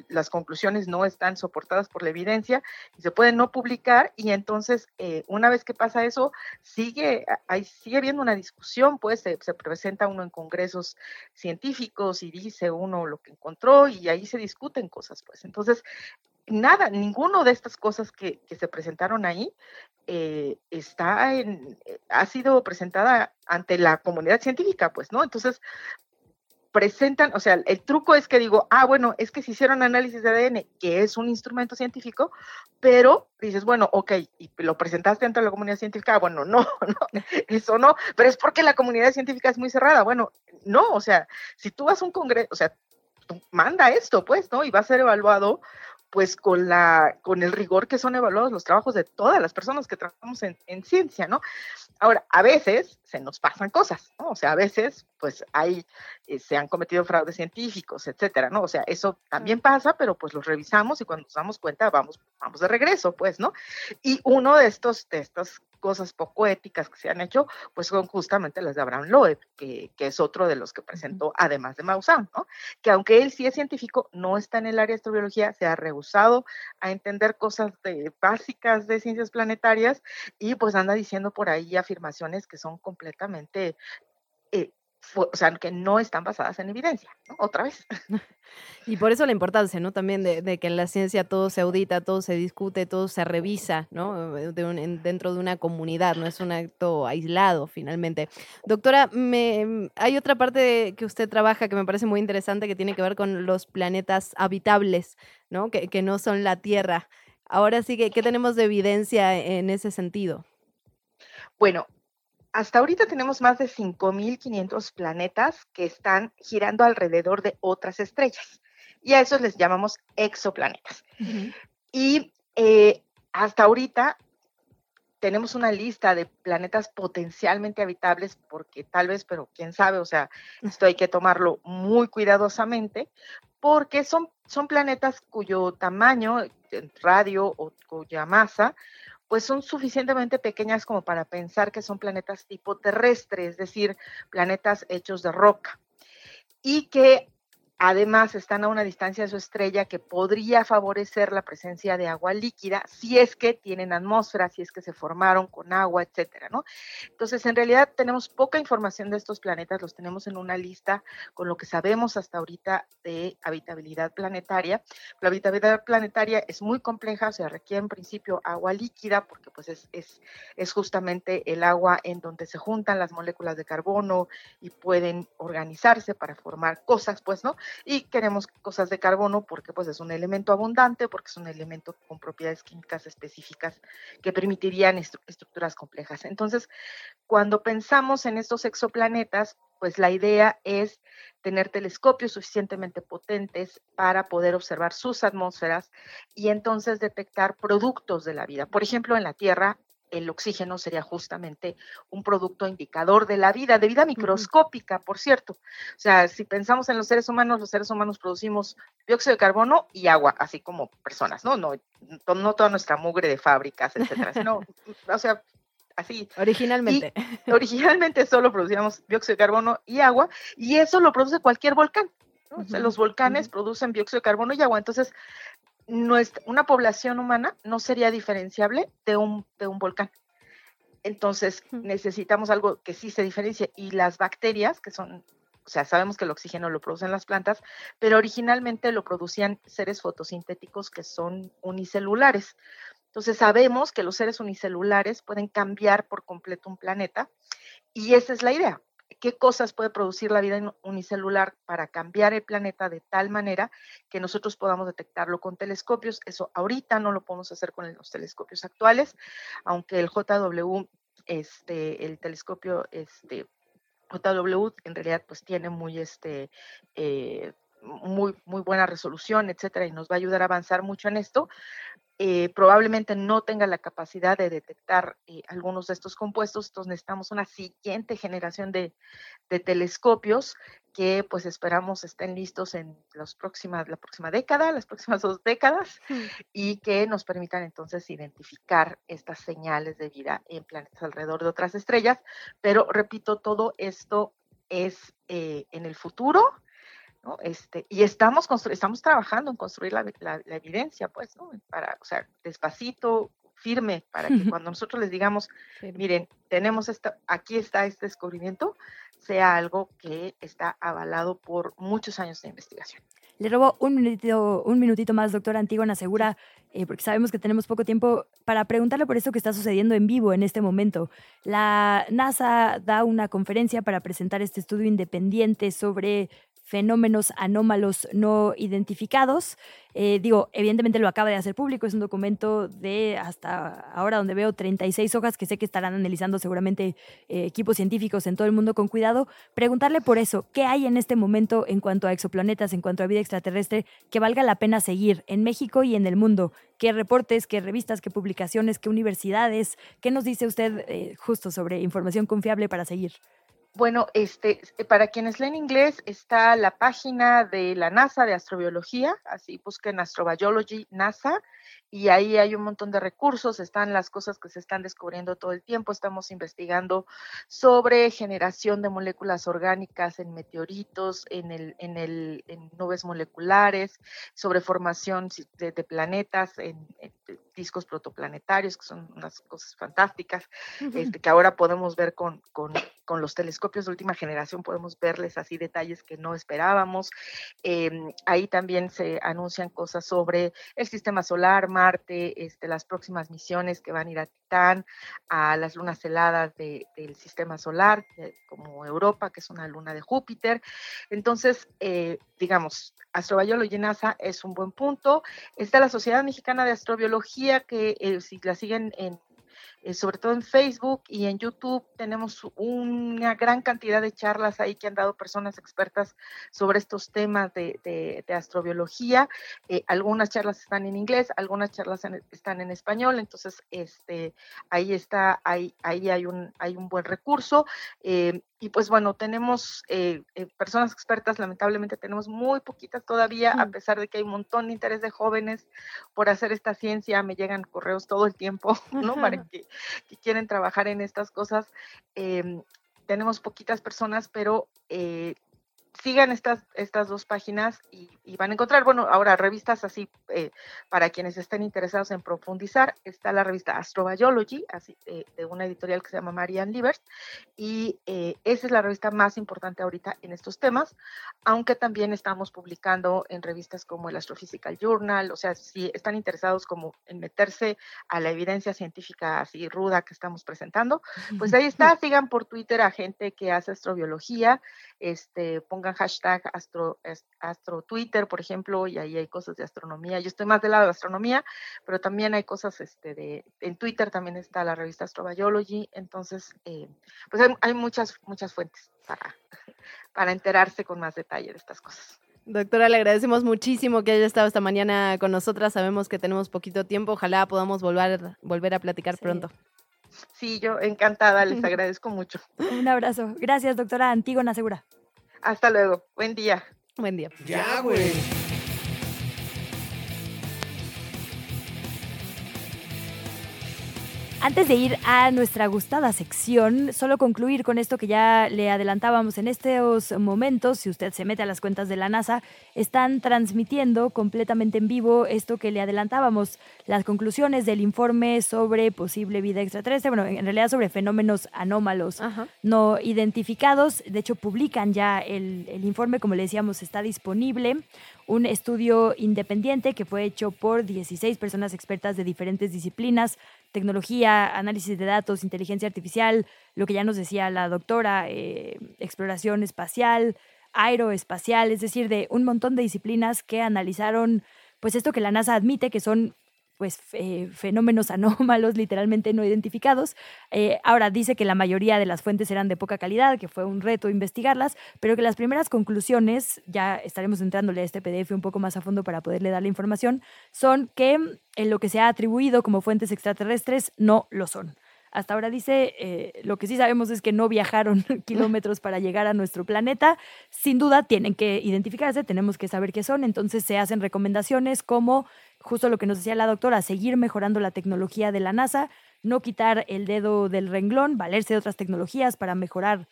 las conclusiones no están soportadas por la evidencia y se pueden no publicar y entonces eh, una vez que pasa eso, sigue, hay, sigue habiendo una discusión, pues se, presenta uno en congresos científicos y dice uno lo que encontró y ahí se discuten cosas, pues. Entonces, nada, ninguno de estas cosas que, que se presentaron ahí eh, está en, eh, ha sido presentada ante la comunidad científica, pues, ¿no? Entonces, presentan, o sea, el truco es que digo, ah, bueno, es que se hicieron análisis de ADN, que es un instrumento científico, pero dices, bueno, ok, y lo presentaste ante la comunidad científica, ah, bueno, no, <laughs> no, eso no, pero es porque la comunidad científica es muy cerrada, bueno, no, o sea, si tú vas a un congreso, o sea, manda esto, pues, ¿no? Y va a ser evaluado pues con, la, con el rigor que son evaluados los trabajos de todas las personas que trabajamos en, en, ciencia, ¿no? Ahora, a veces se nos pasan cosas, ¿no? O sea, a veces, pues hay, eh, se han cometido fraudes científicos, etcétera, ¿no? O sea, eso también pasa, pero pues los revisamos y cuando nos damos cuenta vamos, vamos de regreso, pues, ¿no? Y uno de estos, de estos cosas poco éticas que se han hecho, pues son justamente las de Abraham Loeb, que, que es otro de los que presentó, además de Maussan, ¿no? Que aunque él sí es científico, no está en el área de astrobiología, se ha rehusado a entender cosas de, básicas de ciencias planetarias y pues anda diciendo por ahí afirmaciones que son completamente eh, o sea, que no están basadas en evidencia, ¿no? Otra vez. <laughs> Y por eso la importancia, ¿no? También de, que en la ciencia todo se audita, todo se discute, todo se revisa, ¿no? De dentro de una comunidad, no es un acto aislado, finalmente. Doctora, me, hay otra parte que usted trabaja que me parece muy interesante que tiene que ver con los planetas habitables, ¿no? Que, que no son la Tierra. Ahora sí, que, ¿qué tenemos de evidencia en ese sentido? Bueno, hasta ahorita tenemos más de 5.500 planetas que están girando alrededor de otras estrellas y a esos les llamamos exoplanetas. Y eh, hasta ahorita tenemos una lista de planetas potencialmente habitables, porque tal vez, pero quién sabe, o sea, esto hay que tomarlo muy cuidadosamente, porque son, son planetas cuyo tamaño, radio o cuya masa, pues son suficientemente pequeñas como para pensar que son planetas tipo terrestre, es decir, planetas hechos de roca, y que Además, están a una distancia de su estrella que podría favorecer la presencia de agua líquida si es que tienen atmósfera, si es que se formaron con agua, etcétera, ¿no? Entonces, en realidad tenemos poca información de estos planetas, los tenemos en una lista con lo que sabemos hasta ahorita de habitabilidad planetaria. La habitabilidad planetaria es muy compleja, o sea, requiere en principio agua líquida porque pues es, es, es justamente el agua en donde se juntan las moléculas de carbono y pueden organizarse para formar cosas, pues, ¿no? Y queremos cosas de carbono porque pues es un elemento abundante, porque es un elemento con propiedades químicas específicas que permitirían estructuras complejas. Entonces, cuando pensamos en estos exoplanetas, pues la idea es tener telescopios suficientemente potentes para poder observar sus atmósferas y entonces detectar productos de la vida. Por ejemplo, en la Tierra el oxígeno sería justamente un producto indicador de la vida, de vida microscópica, por cierto. O sea, si pensamos en los seres humanos, los seres humanos producimos dióxido de carbono y agua, así como personas, ¿no? No, no toda nuestra mugre de fábricas, etcétera, sino, <laughs> o sea, así. Originalmente. <laughs> originalmente solo producíamos dióxido de carbono y agua, y eso lo produce cualquier volcán. O sea, los volcanes producen dióxido de carbono y agua. Entonces, nuestra, una población humana no sería diferenciable de un, de un volcán. Entonces, necesitamos algo que sí se diferencie. Y las bacterias, que son, o sea, sabemos que el oxígeno lo producen las plantas, pero originalmente lo producían seres fotosintéticos que son unicelulares. Entonces, sabemos que los seres unicelulares pueden cambiar por completo un planeta y esa es la idea qué cosas puede producir la vida unicelular para cambiar el planeta de tal manera que nosotros podamos detectarlo con telescopios. Eso ahorita no lo podemos hacer con los telescopios actuales, aunque el JW, este, el telescopio, este, JW en realidad pues tiene muy este eh, muy, muy buena resolución, etcétera, y nos va a ayudar a avanzar mucho en esto, eh, probablemente no tenga la capacidad de detectar eh, algunos de estos compuestos, entonces necesitamos una siguiente generación de, telescopios que pues esperamos estén listos en las próximas, la próxima década, las próximas dos décadas, hmm. y que nos permitan entonces identificar estas señales de vida en planetas alrededor de otras estrellas. Pero repito, todo esto es eh, en el futuro, este, y estamos, estamos trabajando en construir la, evidencia, pues, ¿no? Para, o sea, despacito, firme, para que <laughs> cuando nosotros les digamos, miren, tenemos esta, aquí está este descubrimiento, sea algo que está avalado por muchos años de investigación. Le robo un minutito, un minutito más, doctora Antígona Segura, eh, porque sabemos que tenemos poco tiempo, para preguntarle por esto que está sucediendo en vivo en este momento. La NASA da una conferencia para presentar este estudio independiente sobre fenómenos anómalos no identificados. Eh, digo, evidentemente lo acaba de hacer público, es un documento de hasta ahora donde veo 36 hojas que sé que estarán analizando seguramente eh, equipos científicos en todo el mundo con cuidado. Preguntarle por eso, ¿qué hay en este momento en cuanto a exoplanetas, en cuanto a vida extraterrestre, que valga la pena seguir en México y en el mundo? ¿Qué reportes, qué revistas, qué publicaciones, qué universidades? ¿Qué nos dice usted eh, justo sobre información confiable para seguir? Bueno, este, eh, para quienes leen inglés está la página de la NASA de astrobiología, así busquen Astrobiology NASA y ahí hay un montón de recursos, están las cosas que se están descubriendo todo el tiempo, estamos investigando sobre generación de moléculas orgánicas en meteoritos, en, el, en, el, en nubes moleculares, sobre formación de, planetas en, discos protoplanetarios, que son unas cosas fantásticas, este, que ahora podemos ver con, con, con, los telescopios de última generación, podemos verles así detalles que no esperábamos. Em, ahí también se anuncian cosas sobre el sistema solar, Marte, este, las próximas misiones que van a ir a Titán, a las lunas heladas del sistema solar, como Europa, que es una luna de Júpiter. Entonces, eh, digamos, Astrobiología NASA es un buen punto. Está la Sociedad Mexicana de Astrobiología, que eh, si la siguen en eh, sobre todo en Facebook y en YouTube tenemos una gran cantidad de charlas ahí que han dado personas expertas sobre estos temas de, astrobiología. Eh, algunas charlas están en inglés, algunas charlas están en español, entonces este, ahí está, ahí, ahí hay, un, hay un buen recurso. Eh, y pues bueno, tenemos eh, eh, personas expertas, lamentablemente tenemos muy poquitas todavía, a pesar de que hay un montón de interés de jóvenes por hacer esta ciencia, me llegan correos todo el tiempo, <laughs> ¿no? Para que, quieren trabajar en estas cosas. Em, tenemos poquitas personas, pero eh, sigan estas, estas dos páginas y, van a encontrar, bueno, ahora revistas así, eh, para quienes estén interesados en profundizar, está la revista Astrobiology, así, eh, de una editorial que se llama Marianne Livers, y eh, esa es la revista más importante ahorita en estos temas, aunque también estamos publicando en revistas como el Astrophysical Journal, o sea, si están interesados como en meterse a la evidencia científica así ruda que estamos presentando, pues ahí <laughs> está, sigan por Twitter a gente que hace astrobiología, este, pongan hashtag astro, astro Twitter, por ejemplo, y ahí hay cosas de astronomía. Yo estoy más del lado de astronomía, pero también hay cosas este, de, en Twitter también está la revista Astrobiology, entonces, eh, pues hay, muchas, muchas fuentes para, <laughs> para enterarse con más detalle de estas cosas. Doctora, le agradecemos muchísimo que haya estado esta mañana con nosotras. Sabemos que tenemos poquito tiempo. Ojalá podamos volver, volver a platicar pronto. Sí, yo encantada, les <laughs> agradezco mucho. Un abrazo. Gracias, doctora Antígona Segura. Hasta luego. Buen día. Buen día. Ya, güey. Antes de ir a nuestra gustada sección, solo concluir con esto que ya le adelantábamos en estos momentos, si usted se mete a las cuentas de la NASA, están transmitiendo completamente en vivo esto que le adelantábamos, las conclusiones del informe sobre posible vida extraterrestre, bueno, en realidad sobre fenómenos anómalos no identificados. De hecho, publican ya el, el informe, como le decíamos, está disponible un estudio independiente que fue hecho por 16 personas expertas de diferentes disciplinas, tecnología, análisis de datos, inteligencia artificial, lo que ya nos decía la doctora, eh, exploración espacial, aeroespacial, es decir, de un montón de disciplinas que analizaron pues esto que la NASA admite que son pues fenómenos <laughs> anómalos literalmente no identificados. Eh, ahora dice que la mayoría de las fuentes eran de poca calidad, que fue un reto investigarlas, pero que las primeras conclusiones, ya estaremos entrándole a este PDF un poco más a fondo para poderle dar la información, son que en lo que se ha atribuido como fuentes extraterrestres no lo son. Hasta ahora dice, eh, lo que sí sabemos es que no viajaron <laughs> kilómetros para llegar a nuestro planeta. Sin duda tienen que identificarse, tenemos que saber qué son, entonces se hacen recomendaciones como justo lo que nos decía la doctora, seguir mejorando la tecnología de la NASA, no quitar el dedo del renglón, valerse de otras tecnologías para mejorar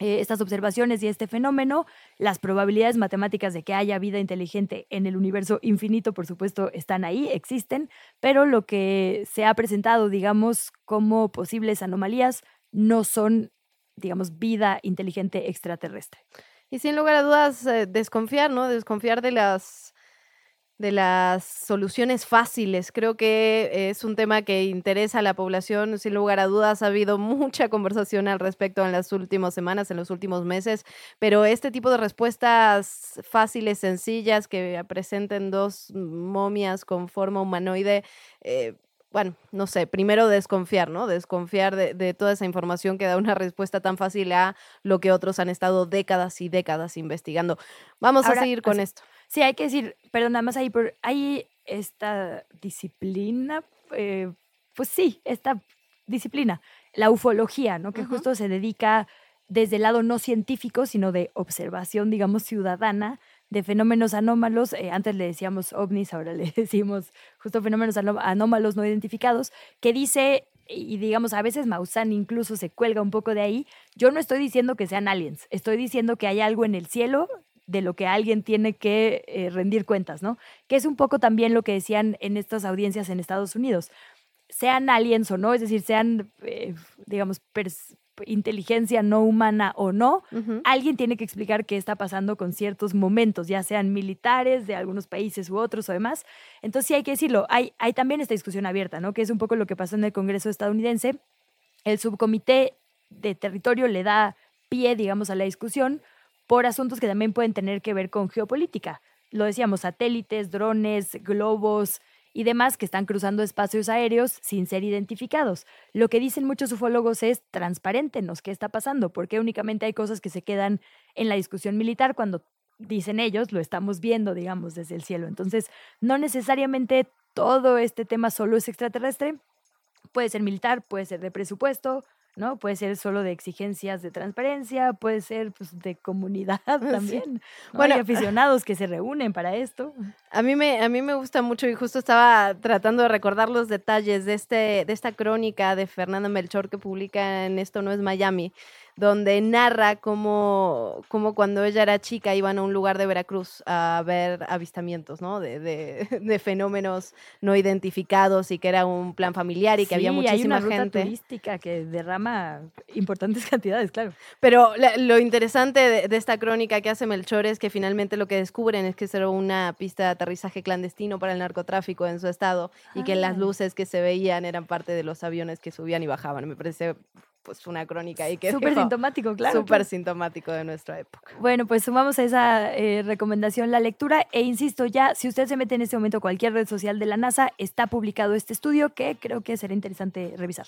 eh, estas observaciones y este fenómeno. Las probabilidades matemáticas de que haya vida inteligente en el universo infinito, por supuesto, están ahí, existen, pero lo que se ha presentado, digamos, como posibles anomalías no son, digamos, vida inteligente extraterrestre. Y sin lugar a dudas, eh, desconfiar, ¿no? Desconfiar de las de las soluciones fáciles. Creo que es un tema que interesa a la población. Sin lugar a dudas, ha habido mucha conversación al respecto en las últimas semanas, en los últimos meses, pero este tipo de respuestas fáciles, sencillas, que presenten dos momias con forma humanoide, eh, bueno, no sé, primero desconfiar, ¿no? Desconfiar de, toda esa información que da una respuesta tan fácil a lo que otros han estado décadas y décadas investigando. Vamos a seguir con esto. Sí, hay que decir, perdón, nada más ahí, por, hay esta disciplina, eh, pues sí, esta disciplina, la ufología, ¿no? Que justo se dedica desde el lado no científico, sino de observación, digamos, ciudadana de fenómenos anómalos. Eh, antes le decíamos ovnis, ahora le <laughs> decimos justo fenómenos anómalos no identificados, que dice, y digamos, a veces Maussan incluso se cuelga un poco de ahí, yo no estoy diciendo que sean aliens, estoy diciendo que hay algo en el cielo de lo que alguien tiene que eh, rendir cuentas, ¿no? Que es un poco también lo que decían en estas audiencias en Estados Unidos. Sean aliens o no, es decir, sean, eh, digamos, inteligencia no humana o no, alguien tiene que explicar qué está pasando con ciertos momentos, ya sean militares de algunos países u otros o demás. Entonces sí hay que decirlo, hay, hay también esta discusión abierta, ¿no? Que es un poco lo que pasó en el Congreso estadounidense. El subcomité de territorio le da pie, digamos, a la discusión por asuntos que también pueden tener que ver con geopolítica. Lo decíamos, satélites, drones, globos y demás que están cruzando espacios aéreos sin ser identificados. Lo que dicen muchos ufólogos es transparentenos qué está pasando, porque únicamente hay cosas que se quedan en la discusión militar cuando dicen ellos, lo estamos viendo, digamos, desde el cielo. Entonces, no necesariamente todo este tema solo es extraterrestre, puede ser militar, puede ser de presupuesto, ¿no? Puede ser solo de exigencias de transparencia, puede ser pues, de comunidad <laughs> <laughs> también. Bueno, Hay aficionados que se reúnen para esto. A mí, me, a mí me gusta mucho y justo estaba tratando de recordar los detalles de, este, de esta crónica de Fernando Melchor que publica en Esto no es Miami, donde narra cómo, cómo, cuando ella era chica iban a un lugar de Veracruz a ver avistamientos, ¿no? De, de, <laughs> fenómenos no identificados y que era un plan familiar y que había muchísima hay una gente. turística que derrama importantes <laughs> cantidades, claro. Pero lo interesante de, esta crónica que hace Melchor es que finalmente lo que descubren es que era una pista de aterrizaje clandestino para el narcotráfico en su estado y que las ah. luces que se veían eran parte de los aviones que subían y bajaban. Me parece pues una crónica y que súper sintomático, claro. Súper sintomático de nuestra época. Bueno, pues sumamos a esa eh, recomendación la lectura e insisto ya, si usted se mete en este momento a cualquier red social de la NASA, está publicado este estudio que creo que será interesante revisar.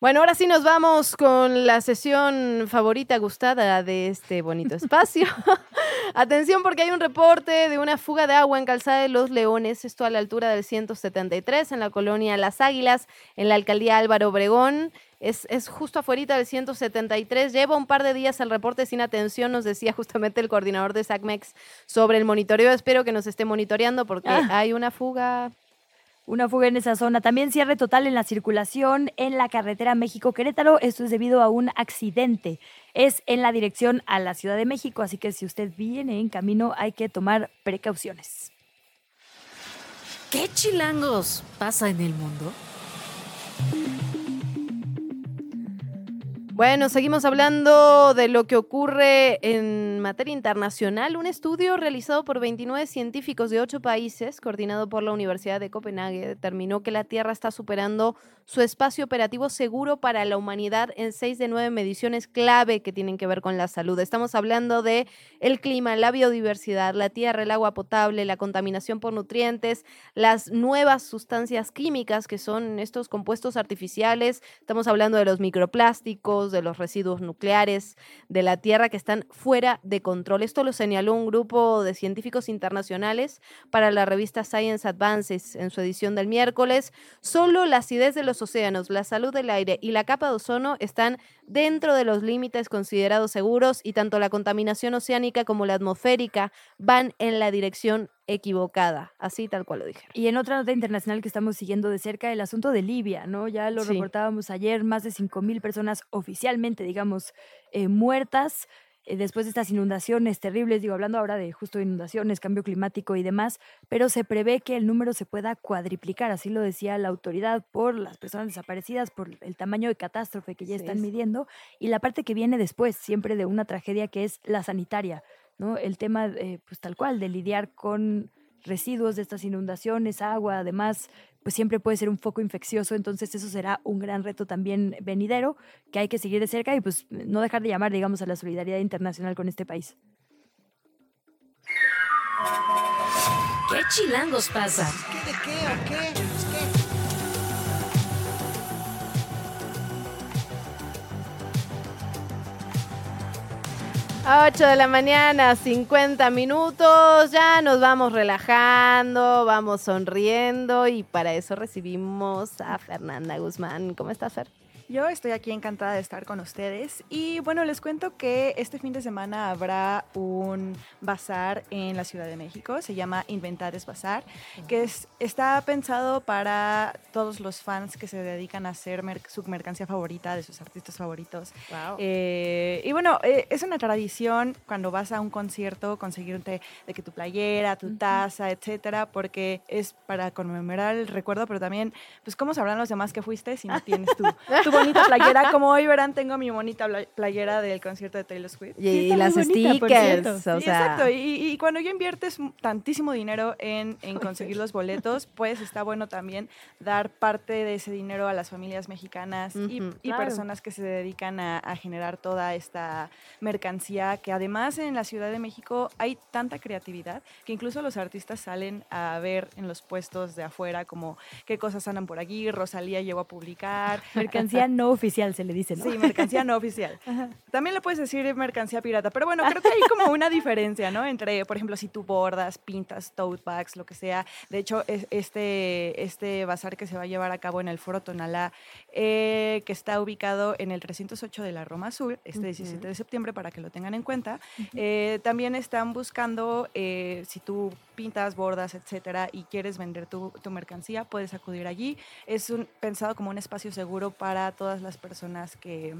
Bueno, ahora sí nos vamos con la sesión favorita gustada de este bonito espacio. <laughs> Atención porque hay un reporte de una fuga de agua en Calzada de los Leones, esto a la altura del 173 en la colonia Las Águilas, en la alcaldía Álvaro Obregón. Es, es, justo afuera del 173. Lleva un par de días el reporte sin atención, nos decía justamente el coordinador de SACMEX sobre el monitoreo. Espero que nos esté monitoreando porque ah. hay una fuga una fuga en esa zona. También cierre total en la circulación en la carretera México-Querétaro. Esto es debido a un accidente. Es en la dirección a la Ciudad de México, así que si usted viene en camino hay que tomar precauciones. ¿Qué chilangos pasa en el mundo? Bueno, seguimos hablando de lo que ocurre en materia internacional. Un estudio realizado por 29 científicos de ocho países, coordinado por la Universidad de Copenhague, determinó que la Tierra está superando su espacio operativo seguro para la humanidad en seis de nueve mediciones clave que tienen que ver con la salud. Estamos hablando de el clima, la biodiversidad, la tierra, el agua potable, la contaminación por nutrientes, las nuevas sustancias químicas que son estos compuestos artificiales. Estamos hablando de los microplásticos, de los residuos nucleares de la tierra que están fuera de control. Esto lo señaló un grupo de científicos internacionales para la revista Science Advances en su edición del miércoles. Solo la acidez de los océanos, la salud del aire y la capa de ozono están dentro de los límites considerados seguros y tanto la contaminación oceánica como la atmosférica van en la dirección equivocada, así tal cual lo dije. Y en otra nota internacional que estamos siguiendo de cerca, el asunto de Libia, ¿no? Ya lo reportábamos ayer, más de 5.000 personas oficialmente, digamos, eh, muertas. Eh, después de estas inundaciones terribles, digo, hablando ahora de justo inundaciones, cambio climático y demás, pero se prevé que el número se pueda cuadriplicar, así lo decía la autoridad, por las personas desaparecidas, por el tamaño de catástrofe que ya están midiendo, y la parte que viene después, siempre de una tragedia que es la sanitaria, ¿no? El tema, eh, pues tal cual, de lidiar con residuos de estas inundaciones, agua, además, pues siempre puede ser un foco infeccioso, entonces eso será un gran reto también venidero que hay que seguir de cerca y pues no dejar de llamar, digamos, a la solidaridad internacional con este país. ¿Qué chilangos pasa? ¿Qué de qué o qué? 8 de la mañana, 50 minutos, ya nos vamos relajando, vamos sonriendo y para eso recibimos a Fernanda Guzmán. ¿Cómo estás, Fer? Yo estoy aquí encantada de estar con ustedes y bueno, les cuento que este fin de semana habrá un bazar en la Ciudad de México, se llama Inventares Bazar, que es, está pensado para todos los fans que se dedican a hacer su mercancía favorita de sus artistas favoritos. Eh, y bueno, eh, es una tradición cuando vas a un concierto conseguirte de que tu playera, tu taza, etcétera, porque es para conmemorar el recuerdo, pero también, pues, ¿cómo sabrán los demás que fuiste si no tienes tu, <laughs> tu bonita playera. Como hoy verán, tengo mi bonita playera del concierto de Taylor Swift. Y, las stickers. Exacto. Y, cuando yo inviertes tantísimo dinero en, conseguir los boletos, pues está bueno también dar parte de ese dinero a las familias mexicanas y, personas que se dedican a, generar toda esta mercancía, que además en la Ciudad de México hay tanta creatividad que incluso los artistas salen a ver en los puestos de afuera como qué cosas andan por aquí. Rosalía llegó a publicar. Mercancía no oficial, se le dice, ¿no? Sí, mercancía no oficial. <laughs> También le puedes decir mercancía pirata, pero bueno, creo que hay como una diferencia, ¿no? Entre, por ejemplo, si tú bordas, pintas, tote bags, lo que sea. De hecho, este, este bazar que se va a llevar a cabo en el Foro Tonalá, eh, que está ubicado en el 308 de la Roma Sur, este 17 de septiembre, para que lo tengan en cuenta. Eh, también están buscando, eh, si tú pintas, bordas, etcétera, y quieres vender tu, tu mercancía, puedes acudir allí. Es un, pensado como un espacio seguro para todas las personas que,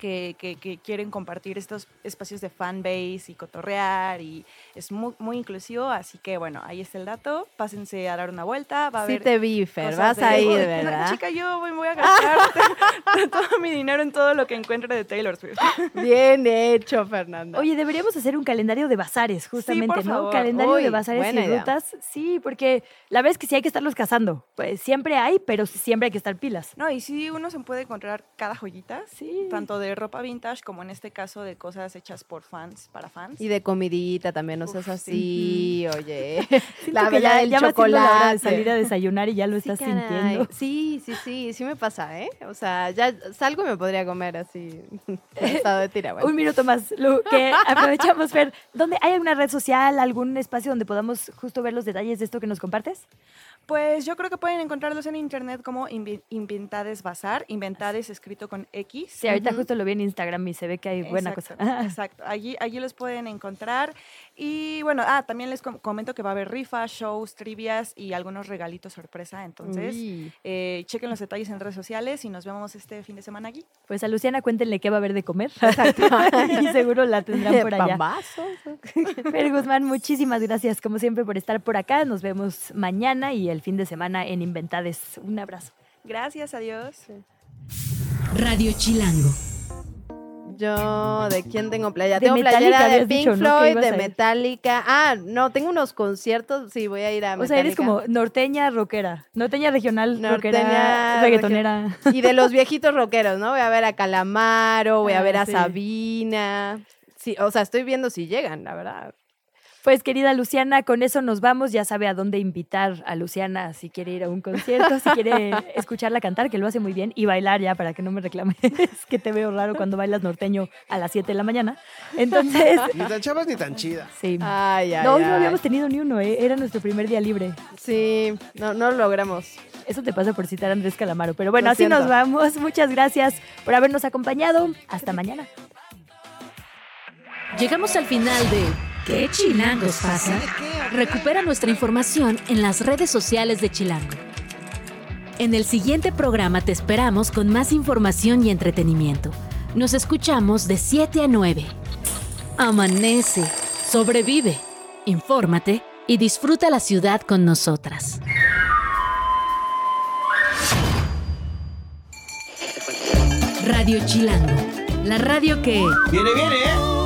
que, que, quieren compartir estos espacios de fanbase y cotorrear y es muy, muy inclusivo, así que bueno, ahí está el dato, pásense a dar una vuelta, va a sí te vi, Fer, vas a ir, ¿verdad? chica, yo voy, a gastar <laughs> todo mi dinero en todo lo que encuentre de Taylor Swift. <laughs> Bien hecho, Fernanda. Oye, deberíamos hacer un calendario de bazares, justamente, ¿no? Calendario de bazares y rutas, sí, porque la verdad es que sí hay que estarlos cazando, pues siempre hay, pero siempre hay que estar pilas. No, y sí uno se puede encontrar cada joyita, sí. tanto de ropa vintage, como en este caso de cosas hechas por fans, para fans. Y de comidita también, no seas así, oye. <laughs> la verdad del chocolate. de salir a desayunar y ya lo estás sintiendo. Sí, sí, sí, sí me pasa, ¿eh? O sea, ya salgo y me podría comer así, <laughs> estado de tira. Un minuto más, Lu, que <laughs> aprovechamos, ver ¿Dónde hay alguna red social, algún espacio donde podamos justo ver los detalles de esto que nos compartes? Pues yo creo que pueden encontrarlos en internet como Inventades Bazar, Inventades escrito con X. Sí, ahorita justo lo vi en Instagram y se ve que hay buena cosa. <laughs> Exacto, allí, allí los pueden encontrar. Y bueno, ah, también les comento que va a haber rifas, shows, trivias y algunos regalitos sorpresa. Entonces, eh, chequen los detalles en redes sociales y nos vemos este fin de semana aquí. Pues a Luciana cuéntenle qué va a haber de comer. <laughs> y seguro la tendrán por allá. Pero Guzmán, muchísimas gracias como siempre por estar por acá. Nos vemos mañana y el fin de semana en Inventades. Un abrazo. Gracias, adiós. Radio Chilango. Yo, ¿de quién tengo playa? tengo playera de Pink Floyd, de Metallica. Ah, no, tengo unos conciertos. Sí, voy a ir a Metallica. O sea, eres como norteña rockera. Norteña regional norteña, reggaetonera. Y de los viejitos rockeros, ¿no? Voy a ver a Calamaro, voy a ah, ver a Sabina. Sí, o sea, estoy viendo si llegan, la verdad. Pues querida Luciana, con eso nos vamos. Ya sabe a dónde invitar a Luciana si quiere ir a un concierto, si quiere <laughs> escucharla cantar, que lo hace muy bien, y bailar ya para que no me reclames que te veo raro cuando bailas norteño a las 7 de la mañana. Entonces... Ni tan chavas ni tan chida. Sí. Ay, ay, no, hoy no habíamos tenido ni uno, ¿eh? era nuestro primer día libre. Sí, no, no lo logramos. Eso te pasa por citar a Andrés Calamaro. Pero bueno, así nos vamos. Muchas gracias por habernos acompañado. Hasta mañana. Llegamos al final de ¿Qué chilangos pasa? Recupera nuestra información en las redes sociales de Chilango. En el siguiente programa te esperamos con más información y entretenimiento. Nos escuchamos de 7 a 9. Amanece, sobrevive, infórmate y disfruta la ciudad con nosotras. Radio Chilango, la radio que... ¡Viene, viene! eh!